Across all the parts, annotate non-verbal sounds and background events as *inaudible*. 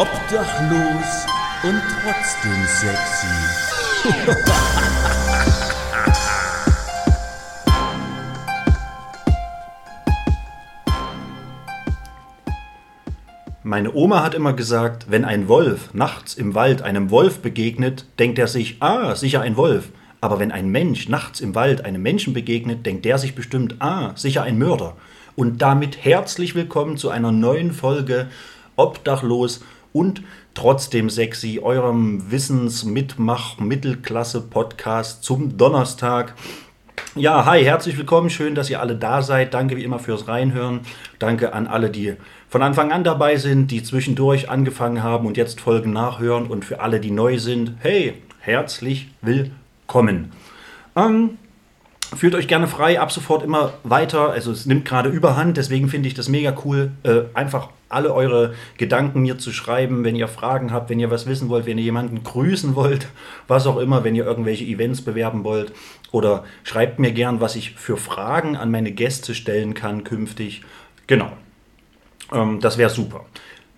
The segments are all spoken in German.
Obdachlos und trotzdem sexy. Meine Oma hat immer gesagt, wenn ein Wolf nachts im Wald einem Wolf begegnet, denkt er sich, ah, sicher ein Wolf. Aber wenn ein Mensch nachts im Wald einem Menschen begegnet, denkt der sich bestimmt, ah, sicher ein Mörder. Und damit herzlich willkommen zu einer neuen Folge Obdachlos und trotzdem sexy, eurem Wissens-Mitmach-Mittelklasse-Podcast zum Donnerstag. Ja, hi, herzlich willkommen. Schön, dass ihr alle da seid. Danke wie immer fürs Reinhören. Danke an alle, die von Anfang an dabei sind, die zwischendurch angefangen haben und jetzt Folgen nachhören. Und für alle, die neu sind, hey, herzlich willkommen. Ähm, fühlt euch gerne frei, ab sofort immer weiter. Also es nimmt gerade überhand, deswegen finde ich das mega cool. Äh, einfach alle eure Gedanken mir zu schreiben, wenn ihr Fragen habt, wenn ihr was wissen wollt, wenn ihr jemanden grüßen wollt, was auch immer, wenn ihr irgendwelche Events bewerben wollt. Oder schreibt mir gern, was ich für Fragen an meine Gäste stellen kann künftig. Genau. Ähm, das wäre super.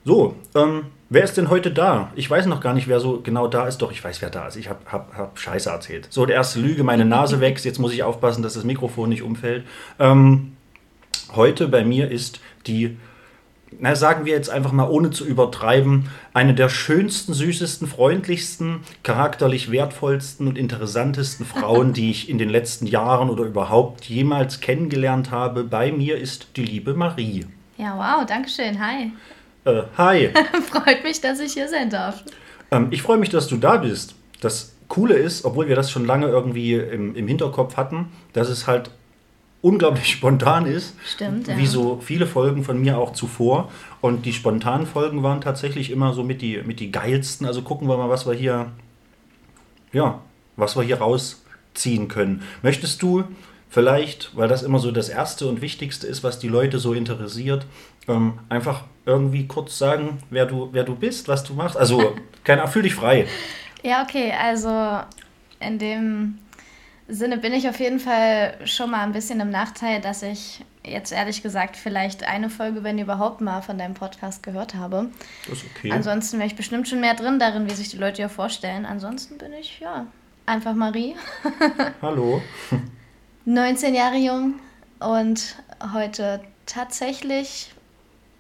So, ähm, wer ist denn heute da? Ich weiß noch gar nicht, wer so genau da ist. Doch, ich weiß, wer da ist. Ich habe hab, hab Scheiße erzählt. So, der erste Lüge, meine Nase wächst. Jetzt muss ich aufpassen, dass das Mikrofon nicht umfällt. Ähm, heute bei mir ist die na, sagen wir jetzt einfach mal ohne zu übertreiben, eine der schönsten, süßesten, freundlichsten, charakterlich wertvollsten und interessantesten Frauen, *laughs* die ich in den letzten Jahren oder überhaupt jemals kennengelernt habe. Bei mir ist die liebe Marie. Ja, wow, danke schön. Hi. Äh, hi. *laughs* Freut mich, dass ich hier sein darf. Ähm, ich freue mich, dass du da bist. Das Coole ist, obwohl wir das schon lange irgendwie im, im Hinterkopf hatten, dass es halt unglaublich spontan ist. Stimmt, ja. Wie so viele Folgen von mir auch zuvor. Und die spontanen Folgen waren tatsächlich immer so mit die, mit die geilsten. Also gucken wir mal, was wir hier, ja, was wir hier rausziehen können. Möchtest du vielleicht, weil das immer so das Erste und Wichtigste ist, was die Leute so interessiert, ähm, einfach irgendwie kurz sagen, wer du, wer du bist, was du machst? Also, *laughs* keine fühl dich frei. Ja, okay, also in dem Sinne bin ich auf jeden Fall schon mal ein bisschen im Nachteil, dass ich jetzt ehrlich gesagt vielleicht eine Folge, wenn überhaupt mal von deinem Podcast gehört habe. Das ist okay. Ansonsten wäre ich bestimmt schon mehr drin darin, wie sich die Leute ja vorstellen. Ansonsten bin ich, ja, einfach Marie. *laughs* Hallo. 19 Jahre jung und heute tatsächlich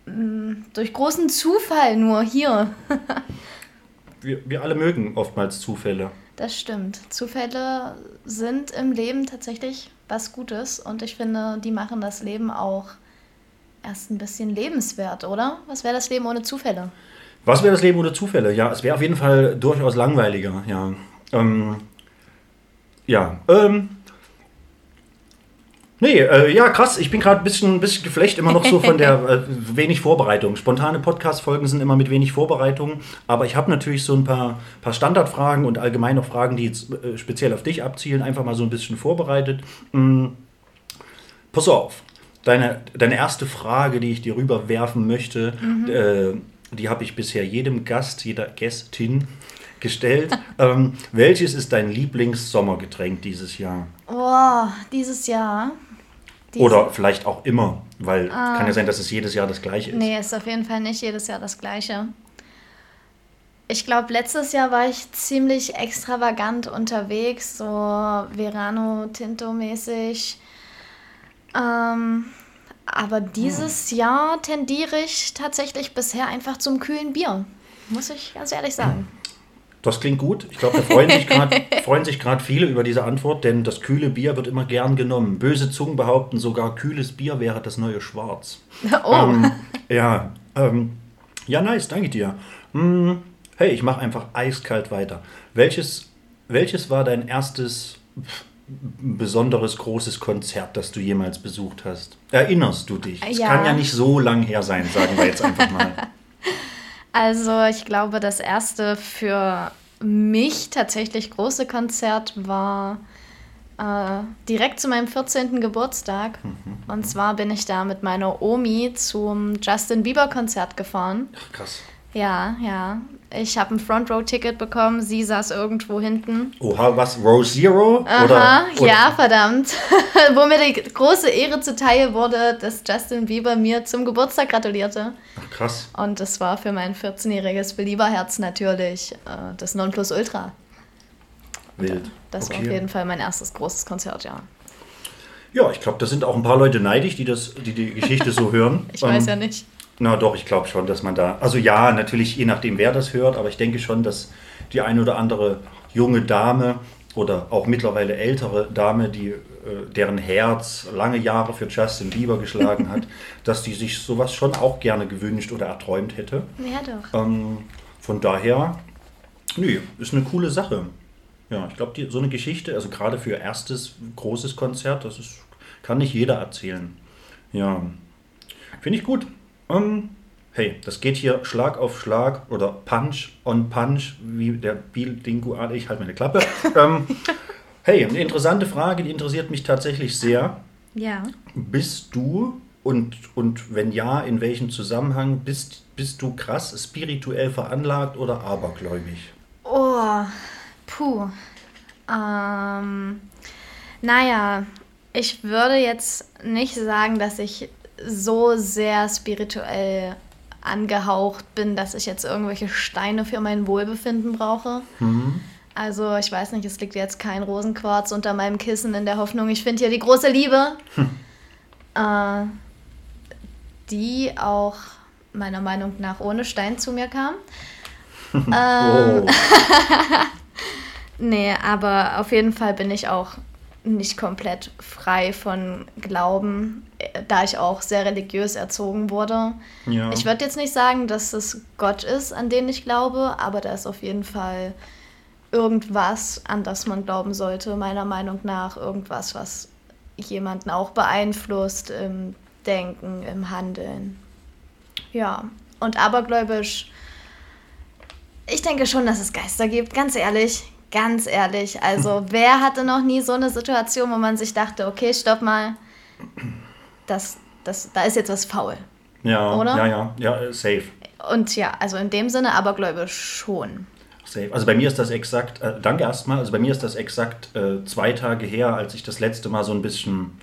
mh, mm, durch großen Zufall nur hier. *laughs* wir, wir alle mögen oftmals Zufälle. Das stimmt. Zufälle sind im Leben tatsächlich was Gutes und ich finde, die machen das Leben auch erst ein bisschen lebenswert, oder? Was wäre das Leben ohne Zufälle? Was wäre das Leben ohne Zufälle? Ja, es wäre auf jeden Fall durchaus langweiliger, ja. Ähm, ja, ähm, Nee, äh, ja, krass. Ich bin gerade ein bisschen, bisschen geflecht, immer noch so von der *laughs* äh, wenig Vorbereitung. Spontane Podcast-Folgen sind immer mit wenig Vorbereitung. Aber ich habe natürlich so ein paar, paar Standardfragen und allgemein noch Fragen, die jetzt äh, speziell auf dich abzielen, einfach mal so ein bisschen vorbereitet. Mhm. Pass auf. Deine, deine erste Frage, die ich dir rüberwerfen möchte, mhm. Äh, die habe ich bisher jedem Gast, jeder Gästin gestellt. *laughs* ähm, welches ist dein Lieblings-Sommergetränk dieses Jahr? Oh, dieses Jahr. Diese Oder vielleicht auch immer, weil ah, kann ja sein, dass es jedes Jahr das gleiche ist. Nee, ist auf jeden Fall nicht jedes Jahr das gleiche. Ich glaube, letztes Jahr war ich ziemlich extravagant unterwegs, so Verano Tinto mäßig. Ähm, aber dieses hm. Jahr tendiere ich tatsächlich bisher einfach zum kühlen Bier. Muss ich ganz ehrlich sagen. Das klingt gut. Ich glaube, da freuen sich gerade *laughs* viele über diese Antwort, denn das kühle Bier wird immer gern genommen. Böse Zungen behaupten sogar, kühles Bier wäre das neue Schwarz. *laughs* Oh. Ähm, ja, ähm, ja, nice, danke dir. Hm, hey, ich mache einfach eiskalt weiter. Welches, welches war dein erstes besonderes großes Konzert, das du jemals besucht hast? Erinnerst du dich? Es ja. kann ja nicht so lang her sein, sagen wir jetzt einfach mal. *laughs* Also ich glaube, das erste für mich tatsächlich große Konzert war äh, direkt zu meinem 14. Geburtstag. Mhm. Und zwar bin ich da mit meiner Omi zum Justin Bieber Konzert gefahren. Ach, krass. Ja, ja. Ich habe ein Front Row Ticket bekommen, sie saß irgendwo hinten. Oha, was? Row Zero? Aha, oder, oder? ja, verdammt. *laughs* Wo mir die große Ehre zuteil wurde, dass Justin Bieber mir zum Geburtstag gratulierte. Ach, krass. Und das war für mein 14-jähriges Belieberherz natürlich äh, das Nonplusultra. Wild. Das war Okay. auf jeden Fall mein erstes großes Konzert, ja. Ja, ich glaube, da sind auch ein paar Leute neidisch, die das, die, die Geschichte so hören. *laughs* Ich weiß Ähm, ja nicht. Na doch, ich glaube schon, dass man da. Also ja, natürlich je nachdem, wer das hört, aber ich denke schon, dass die eine oder andere junge Dame oder auch mittlerweile ältere Dame, die äh, deren Herz lange Jahre für Justin Bieber geschlagen hat, *laughs* dass die sich sowas schon auch gerne gewünscht oder erträumt hätte. Ja, doch. Ähm, von daher, nö, ist eine coole Sache. Ja, ich glaube, so eine Geschichte, also gerade für erstes großes Konzert, das ist, kann nicht jeder erzählen. Ja, finde ich gut. Ähm, hey, das geht hier Schlag auf Schlag oder Punch on Punch, wie der Biel-Dingo, ich halte meine Klappe. *laughs* ähm, hey, eine interessante Frage, die interessiert mich tatsächlich sehr. Ja. Bist du und, und wenn ja, in welchem Zusammenhang bist, bist du krass spirituell veranlagt oder abergläubig? Oh, puh. Ähm, naja, ich würde jetzt nicht sagen, dass ich so sehr spirituell angehaucht bin, dass ich jetzt irgendwelche Steine für mein Wohlbefinden brauche. Also ich weiß nicht, es liegt jetzt kein Rosenquarz unter meinem Kissen in der Hoffnung, ich finde hier die große Liebe, *laughs* äh, die auch meiner Meinung nach ohne Stein zu mir kam. *laughs* Ähm, Oh, *laughs* Nee, aber auf jeden Fall bin ich auch nicht komplett frei von Glauben, äh, da ich auch sehr religiös erzogen wurde. ja. Ich würde jetzt nicht sagen, dass es Gott ist, an den ich glaube, aber da ist auf jeden Fall irgendwas, an das man glauben sollte, meiner Meinung nach. Irgendwas, was jemanden auch beeinflusst im Denken, im Handeln. Ja, und abergläubisch, ich denke schon, dass es Geister gibt, ganz ehrlich. Ganz ehrlich, also *laughs* wer hatte noch nie so eine Situation, wo man sich dachte, okay, stopp mal, das, das, da ist jetzt was faul. ja, oder? ja, ja, ja, äh, safe. Und ja, also in dem Sinne abergläubisch schon. Safe. Also bei mir ist das exakt, äh, danke erstmal, also bei mir ist das exakt äh, zwei Tage her, als ich das letzte Mal so ein bisschen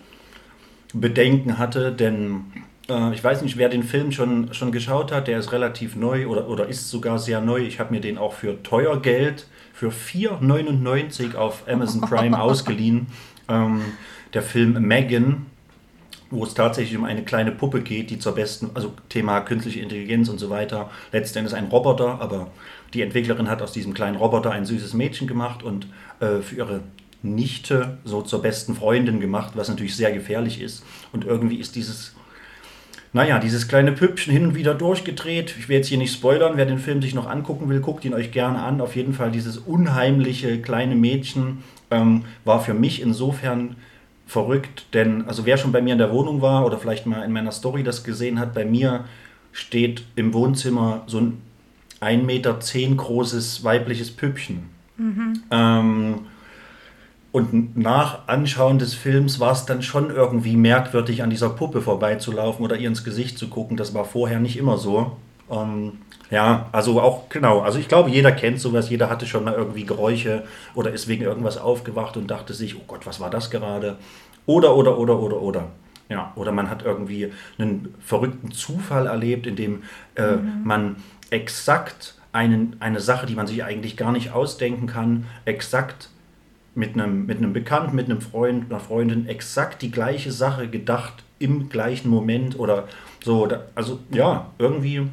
Bedenken hatte, denn äh, ich weiß nicht, wer den Film schon, schon geschaut hat, der ist relativ neu oder, oder ist sogar sehr neu. Ich habe mir den auch für teuer Geld, für 4,99 auf Amazon Prime *laughs* ausgeliehen. Ähm, der Film Megan, wo es tatsächlich um eine kleine Puppe geht, die zur besten, also Thema künstliche Intelligenz und so weiter, letzten Endes ein Roboter, aber die Entwicklerin hat aus diesem kleinen Roboter ein süßes Mädchen gemacht und äh, für ihre Nichte so zur besten Freundin gemacht, was natürlich sehr gefährlich ist. Und irgendwie ist dieses, naja, dieses kleine Püppchen hin und wieder durchgedreht. Ich will jetzt hier nicht spoilern, wer den Film sich noch angucken will, guckt ihn euch gerne an. Auf jeden Fall dieses unheimliche kleine Mädchen ähm, war für mich insofern verrückt, denn also wer schon bei mir in der Wohnung war oder vielleicht mal in meiner Story das gesehen hat, bei mir steht im Wohnzimmer so ein 1,10 Meter großes weibliches Püppchen. Ähm, und nach Anschauen des Films war es dann schon irgendwie merkwürdig, an dieser Puppe vorbeizulaufen oder ihr ins Gesicht zu gucken. Das war vorher nicht immer so. Ähm, ja, also auch, genau. Also ich glaube, jeder kennt sowas. Jeder hatte schon mal irgendwie Geräusche oder ist wegen irgendwas aufgewacht und dachte sich, oh Gott, was war das gerade? Oder, oder, oder, oder, oder. Ja, oder man hat irgendwie einen verrückten Zufall erlebt, in dem äh, man exakt einen, eine Sache, die man sich eigentlich gar nicht ausdenken kann, exakt mit einem, mit einem Bekannten, mit einem Freund, einer Freundin exakt die gleiche Sache gedacht im gleichen Moment oder so. Also ja, irgendwie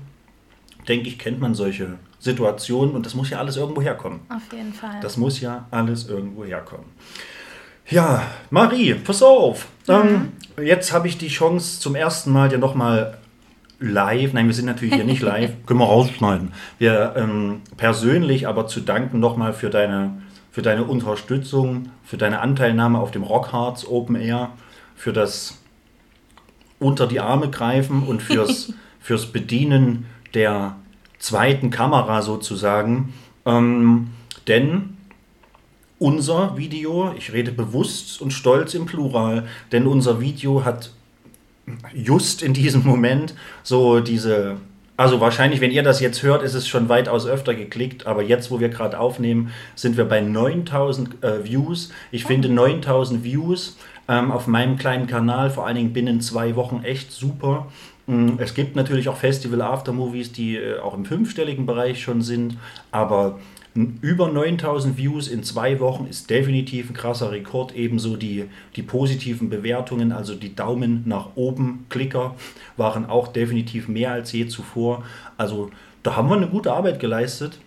denke ich, kennt man solche Situationen und das muss ja alles irgendwo herkommen. Auf jeden Fall. Das muss ja alles irgendwo herkommen. Ja, Marie, pass auf. Ähm, jetzt habe ich die Chance zum ersten Mal dir nochmal live, nein, wir sind natürlich hier nicht *laughs* live, können wir rausschneiden. Wir ähm, persönlich aber zu danken nochmal für deine, für deine Unterstützung, für deine Anteilnahme auf dem Rockharz Open Air, für das unter die Arme greifen und fürs, *laughs* fürs Bedienen der zweiten Kamera sozusagen. Ähm, denn unser Video, ich rede bewusst und stolz im Plural, denn unser Video hat just in diesem Moment so diese Also wahrscheinlich, wenn ihr das jetzt hört, ist es schon weitaus öfter geklickt, aber jetzt, wo wir gerade aufnehmen, sind wir bei 9000 äh, Views. Ich oh. finde 9000 Views ähm, auf meinem kleinen Kanal, vor allen Dingen binnen zwei Wochen, echt super. Mm, es gibt natürlich auch Festival Aftermovies, die äh, auch im fünfstelligen Bereich schon sind, aber über 9000 Views in zwei Wochen ist definitiv ein krasser Rekord. Ebenso die, die positiven Bewertungen, also die Daumen nach oben Klicker, waren auch definitiv mehr als je zuvor. Also da haben wir eine gute Arbeit geleistet.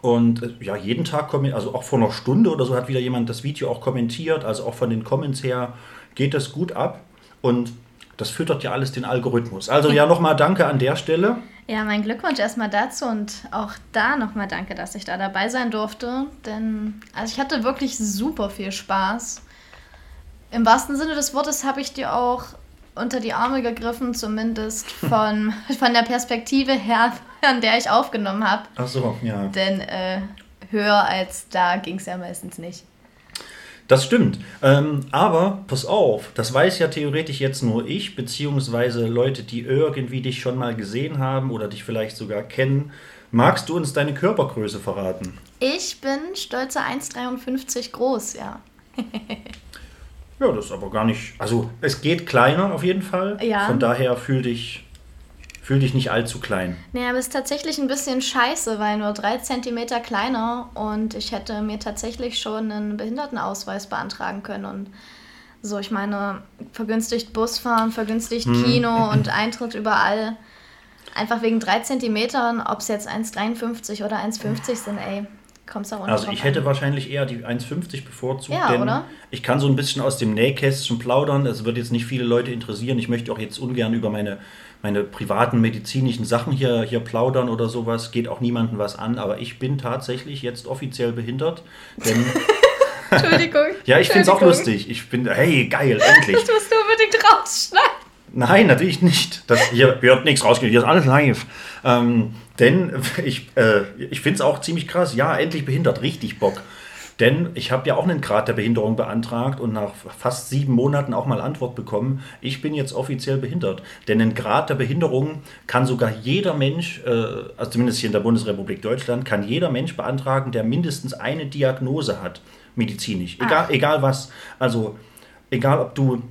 Und äh, ja, jeden Tag, also auch vor einer Stunde oder so, hat wieder jemand das Video auch kommentiert. Also auch von den Comments her geht das gut ab. Und das füttert ja alles den Algorithmus. Also ja, nochmal danke an der Stelle. Ja, mein Glückwunsch erstmal dazu und auch da nochmal danke, dass ich da dabei sein durfte. Denn also ich hatte wirklich super viel Spaß. Im wahrsten Sinne des Wortes habe ich dir auch unter die Arme gegriffen, zumindest *laughs* von, von der Perspektive her, an der ich aufgenommen habe. Ach so, ja. Denn äh, höher als da ging es ja meistens nicht. Das stimmt. Ähm, aber pass auf, das weiß ja theoretisch jetzt nur ich, beziehungsweise Leute, die irgendwie dich schon mal gesehen haben oder dich vielleicht sogar kennen. Magst du uns deine Körpergröße verraten? Ich bin stolze 1,53 groß, ja. ja, das ist aber gar nicht. Also, es geht kleiner auf jeden Fall. Ja. Von daher fühl dich Fühl dich nicht allzu klein. Nee, aber es ist tatsächlich ein bisschen scheiße, weil nur drei Zentimeter kleiner und ich hätte mir tatsächlich schon einen Behindertenausweis beantragen können. Und so, ich meine, vergünstigt Busfahren, vergünstigt hm. Kino *laughs* und Eintritt überall. Einfach wegen drei Zentimetern, ob es jetzt 1,53 oder 1,50 sind, ey. Kommst auch also ich hätte an. wahrscheinlich eher die 1,50 bevorzugt, ja, denn oder? ich kann so ein bisschen aus dem Nähkästchen plaudern. Es wird jetzt nicht viele Leute interessieren. Ich möchte auch jetzt ungern über meine meine privaten medizinischen Sachen hier, hier plaudern oder sowas, geht auch niemandem was an, aber ich bin tatsächlich jetzt offiziell behindert, denn... Entschuldigung. *laughs* *laughs* ja, ich finde es auch lustig. Ich bin, hey, geil, endlich. *laughs* Das musst du unbedingt rausschneiden. Nein, natürlich nicht. Das, hier wird nichts rausgeschnitten, hier ist alles live. Ähm, denn ich, äh, ich finde es auch ziemlich krass. Ja, endlich behindert, richtig Bock. Denn ich habe ja auch einen Grad der Behinderung beantragt und nach fast sieben Monaten auch mal Antwort bekommen, ich bin jetzt offiziell behindert. Denn einen Grad der Behinderung kann sogar jeder Mensch, äh, also zumindest hier in der Bundesrepublik Deutschland, kann jeder Mensch beantragen, der mindestens eine Diagnose hat, medizinisch. Egal, egal was. Also egal ob du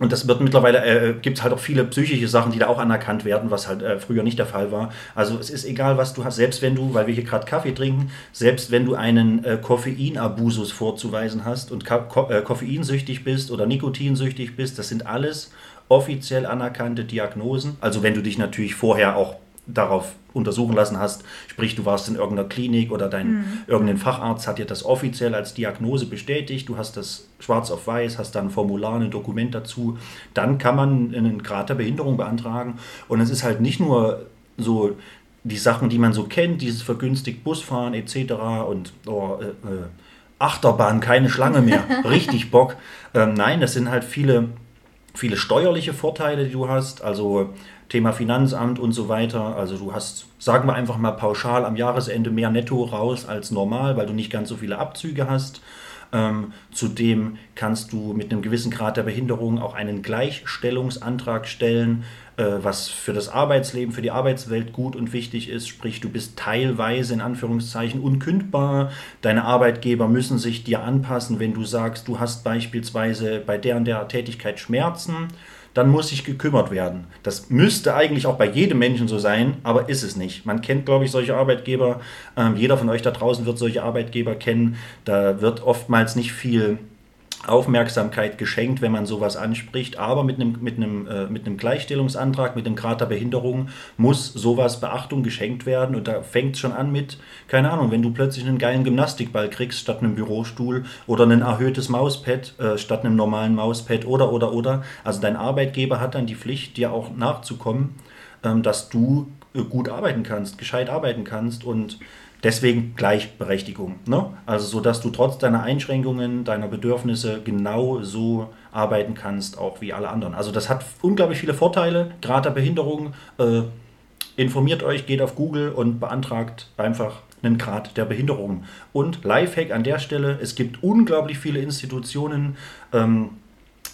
und das wird mittlerweile, äh, gibt es halt auch viele psychische Sachen, die da auch anerkannt werden, was halt äh, früher nicht der Fall war. Also es ist egal, was du hast, selbst wenn du, weil wir hier gerade Kaffee trinken, selbst wenn du einen äh, Koffeinabusus vorzuweisen hast und Ko äh, koffeinsüchtig bist oder nikotinsüchtig bist, das sind alles offiziell anerkannte Diagnosen. Also wenn du dich natürlich vorher auch darauf untersuchen lassen hast, sprich du warst in irgendeiner Klinik oder dein mhm. irgendein Facharzt hat dir das offiziell als Diagnose bestätigt, du hast das schwarz auf weiß, hast dann ein Formular, ein Dokument dazu, dann kann man einen Grad der Behinderung beantragen und es ist halt nicht nur so die Sachen, die man so kennt, dieses vergünstigt Busfahren etc. und oh, äh, äh, Achterbahn, keine Schlange mehr, *laughs* richtig Bock. Ähm, nein, das sind halt viele, viele steuerliche Vorteile, die du hast. Also Thema Finanzamt und so weiter. Also du hast, sagen wir einfach mal pauschal, am Jahresende mehr Netto raus als normal, weil du nicht ganz so viele Abzüge hast. Ähm, zudem kannst du mit einem gewissen Grad der Behinderung auch einen Gleichstellungsantrag stellen, äh, was für das Arbeitsleben, für die Arbeitswelt gut und wichtig ist. Sprich, du bist teilweise in Anführungszeichen unkündbar. Deine Arbeitgeber müssen sich dir anpassen, wenn du sagst, du hast beispielsweise bei der und der Tätigkeit Schmerzen dann muss sich gekümmert werden. Das müsste eigentlich auch bei jedem Menschen so sein, aber ist es nicht. Man kennt, glaube ich, solche Arbeitgeber. Ähm, jeder von euch da draußen wird solche Arbeitgeber kennen. Da wird oftmals nicht viel Aufmerksamkeit geschenkt, wenn man sowas anspricht. Aber mit einem, mit einem, äh, mit einem Gleichstellungsantrag, mit einem Grad der Behinderung muss sowas Beachtung geschenkt werden. Und da fängt es schon an mit, keine Ahnung, wenn du plötzlich einen geilen Gymnastikball kriegst statt einem Bürostuhl oder ein erhöhtes Mauspad äh, statt einem normalen Mauspad oder, oder, oder. Also dein Arbeitgeber hat dann die Pflicht, dir auch nachzukommen, ähm, dass du äh, gut arbeiten kannst, gescheit arbeiten kannst und Deswegen Gleichberechtigung. Ne? Also so, dass du trotz deiner Einschränkungen, deiner Bedürfnisse genau so arbeiten kannst, auch wie alle anderen. Also das hat unglaublich viele Vorteile. Grad der Behinderung. Äh, informiert euch, geht auf Google und beantragt einfach einen Grad der Behinderung. Und Lifehack an der Stelle, es gibt unglaublich viele Institutionen, ähm,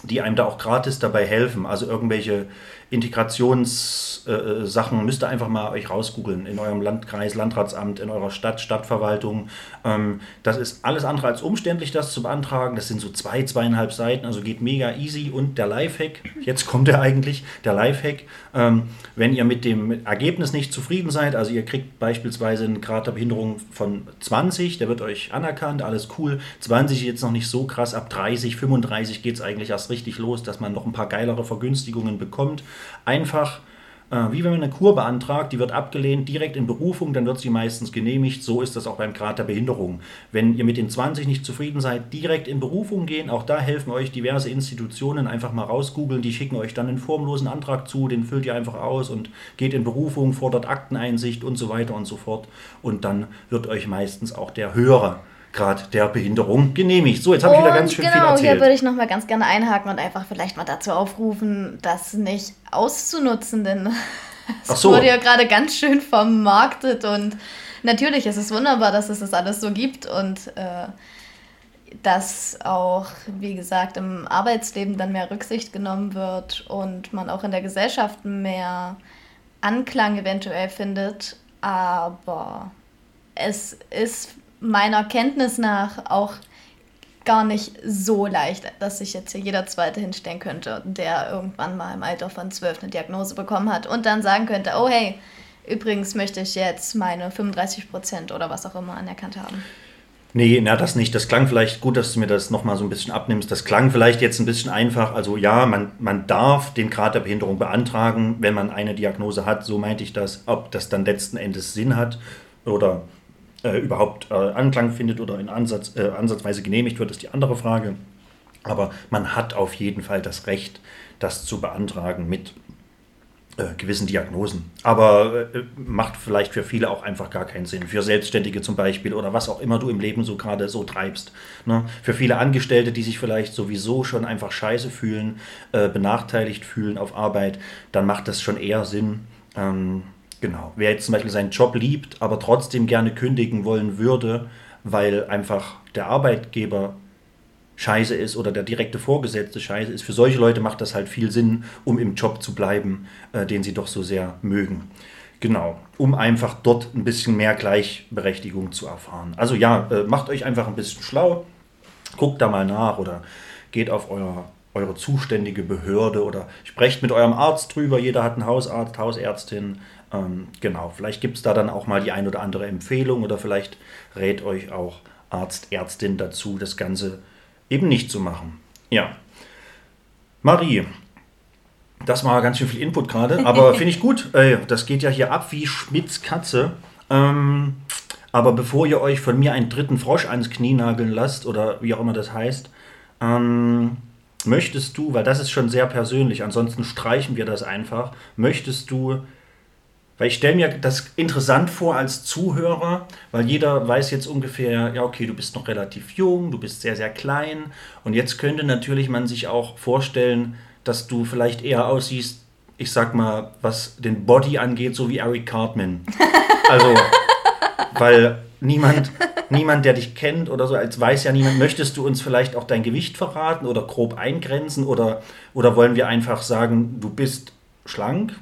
die einem da auch gratis dabei helfen. Also irgendwelche Integrationssachen, äh, müsst ihr einfach mal euch rausgoogeln in eurem Landkreis, Landratsamt, in eurer Stadt, Stadtverwaltung. Ähm, das ist alles andere als umständlich, das zu beantragen. Das sind so zwei, zweieinhalb Seiten, also geht mega easy. Und der Lifehack, jetzt kommt er eigentlich, der Lifehack, ähm, wenn ihr mit dem Ergebnis nicht zufrieden seid, also ihr kriegt beispielsweise einen Grad der Behinderung von 20, der wird euch anerkannt, alles cool. 20 jetzt noch nicht so krass, ab 30, 35 geht es eigentlich erst richtig los, dass man noch ein paar geilere Vergünstigungen bekommt. Einfach äh, wie wenn man eine Kur beantragt, die wird abgelehnt, direkt in Berufung, dann wird sie meistens genehmigt. So ist das auch beim Grad der Behinderung. Wenn ihr mit den 20 nicht zufrieden seid, direkt in Berufung gehen. Auch da helfen euch diverse Institutionen. Einfach mal rausgoogeln, die schicken euch dann einen formlosen Antrag zu, den füllt ihr einfach aus und geht in Berufung, fordert Akteneinsicht und so weiter und so fort. Und dann wird euch meistens auch der höhere Grad der Behinderung genehmigt. So, jetzt habe ich wieder ganz schön genau, viel erzählt. Genau, hier würde ich noch mal ganz gerne einhaken und einfach vielleicht mal dazu aufrufen, das nicht auszunutzen, denn *laughs* es so. wurde ja gerade ganz schön vermarktet und natürlich ist es wunderbar, dass es das alles so gibt und äh, dass auch, wie gesagt, im Arbeitsleben dann mehr Rücksicht genommen wird und man auch in der Gesellschaft mehr Anklang eventuell findet. Aber es ist meiner Kenntnis nach auch gar nicht so leicht, dass sich jetzt hier jeder Zweite hinstellen könnte, der irgendwann mal im Alter von zwölf eine Diagnose bekommen hat und dann sagen könnte, oh hey, übrigens möchte ich jetzt meine 35 Prozent oder was auch immer anerkannt haben. Nee, na das nicht. Das klang vielleicht gut, dass du mir das nochmal so ein bisschen abnimmst. Das klang vielleicht jetzt ein bisschen einfach. Also ja, man, man darf den Grad der Behinderung beantragen, wenn man eine Diagnose hat. So meinte ich das. Ob das dann letzten Endes Sinn hat oder äh, überhaupt äh, Anklang findet oder in Ansatz, äh, ansatzweise genehmigt wird, ist die andere Frage. Aber man hat auf jeden Fall das Recht, das zu beantragen mit äh, gewissen Diagnosen. Aber äh, macht vielleicht für viele auch einfach gar keinen Sinn. Für Selbstständige zum Beispiel oder was auch immer du im Leben so gerade so treibst. Ne? Für viele Angestellte, die sich vielleicht sowieso schon einfach scheiße fühlen, äh, benachteiligt fühlen auf Arbeit, dann macht das schon eher Sinn. Ähm, Genau. Wer jetzt zum Beispiel seinen Job liebt, aber trotzdem gerne kündigen wollen würde, weil einfach der Arbeitgeber scheiße ist oder der direkte Vorgesetzte scheiße ist, für solche Leute macht das halt viel Sinn, um im Job zu bleiben, äh, den sie doch so sehr mögen. Genau, um einfach dort ein bisschen mehr Gleichberechtigung zu erfahren. Also ja, äh, macht euch einfach ein bisschen schlau, guckt da mal nach oder geht auf euer, eure zuständige Behörde oder sprecht mit eurem Arzt drüber. Jeder hat einen Hausarzt, Hausärztin ähm, genau, vielleicht gibt es da dann auch mal die ein oder andere Empfehlung oder vielleicht rät euch auch Arzt, Ärztin dazu, das Ganze eben nicht zu machen. Ja. Marie, das war ganz schön viel Input gerade, *laughs* aber finde ich gut. Äh, das geht ja hier ab wie Schmidts Katze. Ähm, aber bevor ihr euch von mir einen dritten Frosch ans Knie nageln lasst oder wie auch immer das heißt, ähm, möchtest du, weil das ist schon sehr persönlich, ansonsten streichen wir das einfach, möchtest du weil ich stelle mir das interessant vor als Zuhörer, weil jeder weiß jetzt ungefähr, ja, okay, du bist noch relativ jung, du bist sehr, sehr klein. Und jetzt könnte natürlich man sich auch vorstellen, dass du vielleicht eher aussiehst, ich sag mal, was den Body angeht, so wie Eric Cartman. *laughs* Also, weil niemand, niemand, der dich kennt oder so, als weiß ja niemand, möchtest du uns vielleicht auch dein Gewicht verraten oder grob eingrenzen oder, oder wollen wir einfach sagen, du bist schlank,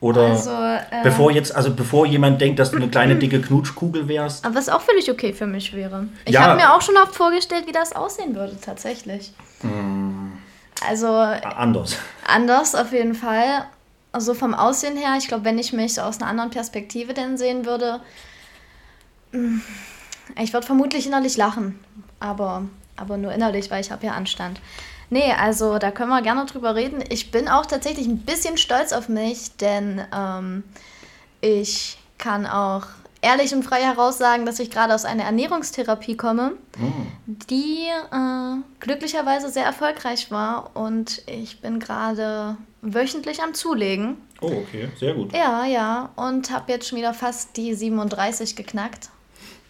oder also, äh, bevor jetzt, also bevor jemand denkt, dass du eine kleine *clears throat* dicke Knutschkugel wärst. Aber was auch völlig okay für mich wäre. Ich ja. habe mir auch schon oft vorgestellt, wie das aussehen würde, tatsächlich. Mm. Also. Anders. Anders auf jeden Fall. Also vom Aussehen her, ich glaube, wenn ich mich aus einer anderen Perspektive denn sehen würde, mm, ich würde vermutlich innerlich lachen. Aber, aber nur innerlich, weil ich habe ja Anstand. Nee, also da können wir gerne drüber reden. Ich bin auch tatsächlich ein bisschen stolz auf mich, denn ähm, ich kann auch ehrlich und frei heraus sagen, dass ich gerade aus einer Ernährungstherapie komme, mhm. die äh, glücklicherweise sehr erfolgreich war und ich bin gerade wöchentlich am Zulegen. Oh, okay, sehr gut. Ja, ja, und habe jetzt schon wieder fast die 37 geknackt.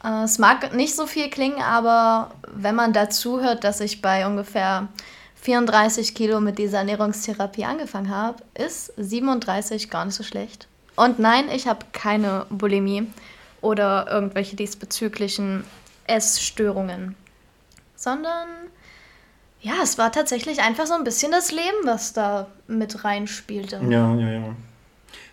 Äh, es mag nicht so viel klingen, aber wenn man dazu hört, dass ich bei ungefähr 34 Kilo mit dieser Ernährungstherapie angefangen habe, ist 37 gar nicht so schlecht. Und nein, ich habe keine Bulimie oder irgendwelche diesbezüglichen Essstörungen, sondern ja, es war tatsächlich einfach so ein bisschen das Leben, was da mit reinspielte. Ja, ja, ja.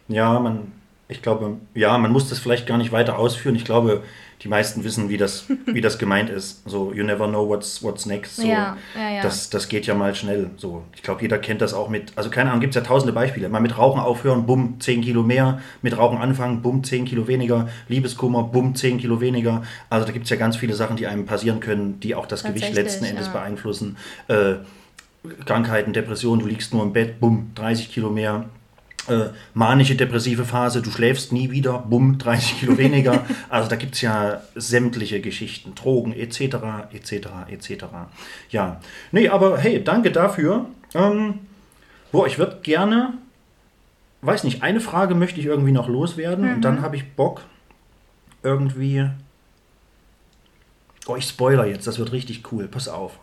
Ja, man, ich glaube, ja, man muss das vielleicht gar nicht weiter ausführen. Ich glaube, die meisten wissen, wie das, wie das gemeint ist. So, you never know what's, what's next. So, Ja, ja, ja. Das, das geht ja mal schnell. So, ich glaube, jeder kennt das auch mit, also keine Ahnung, gibt es ja tausende Beispiele. Mal mit Rauchen aufhören, bumm, 10 Kilo mehr. Mit Rauchen anfangen, bumm, 10 Kilo weniger. Liebeskummer, bumm, 10 Kilo weniger. Also da gibt es ja ganz viele Sachen, die einem passieren können, die auch das Gewicht letzten Endes beeinflussen. Äh, Krankheiten, Depressionen, du liegst nur im Bett, bumm, 30 Kilo mehr. Äh, manische depressive Phase, du schläfst nie wieder, bumm, *laughs* 30 Kilo weniger. Also da gibt es ja sämtliche Geschichten, Drogen etc., etc., etc. Ja, nee, aber hey, danke dafür. Ähm, boah, ich würde gerne, weiß nicht, eine Frage möchte ich irgendwie noch loswerden und dann habe ich Bock, irgendwie. Oh, ich spoiler jetzt, das wird richtig cool, pass auf.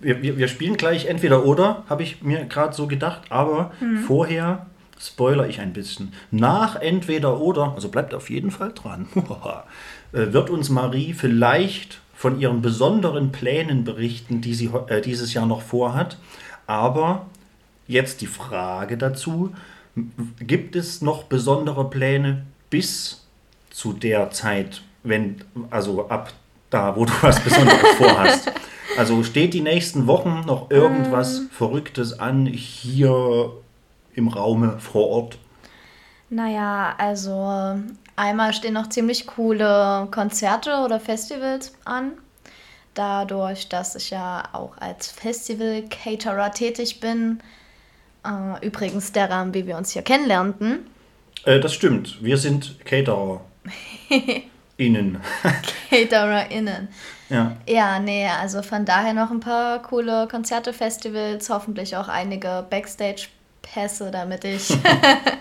Wir, wir, wir spielen gleich entweder oder, habe ich mir gerade so gedacht, aber vorher spoiler ich ein bisschen. Nach entweder oder, also bleibt auf jeden Fall dran, *laughs* äh, wird uns Marie vielleicht von ihren besonderen Plänen berichten, die sie äh, dieses Jahr noch vorhat. Aber jetzt die Frage dazu, gibt es noch besondere Pläne bis zu der Zeit, wenn, also ab da, wo du was Besonderes *laughs* vorhast? Also steht die nächsten Wochen noch irgendwas Verrücktes an hier im Raume vor Ort? Naja, also einmal stehen noch ziemlich coole Konzerte oder Festivals an. Dadurch, dass ich ja auch als Festival-Caterer tätig bin. Äh, übrigens der Rahmen, wie wir uns hier kennenlernten. Äh, das stimmt, wir sind Caterer. *laughs* Innen. CatererInnen. Ja. Ja, nee, also von daher noch ein paar coole Konzerte, Festivals, hoffentlich auch einige Backstage-Pässe, damit ich *laughs*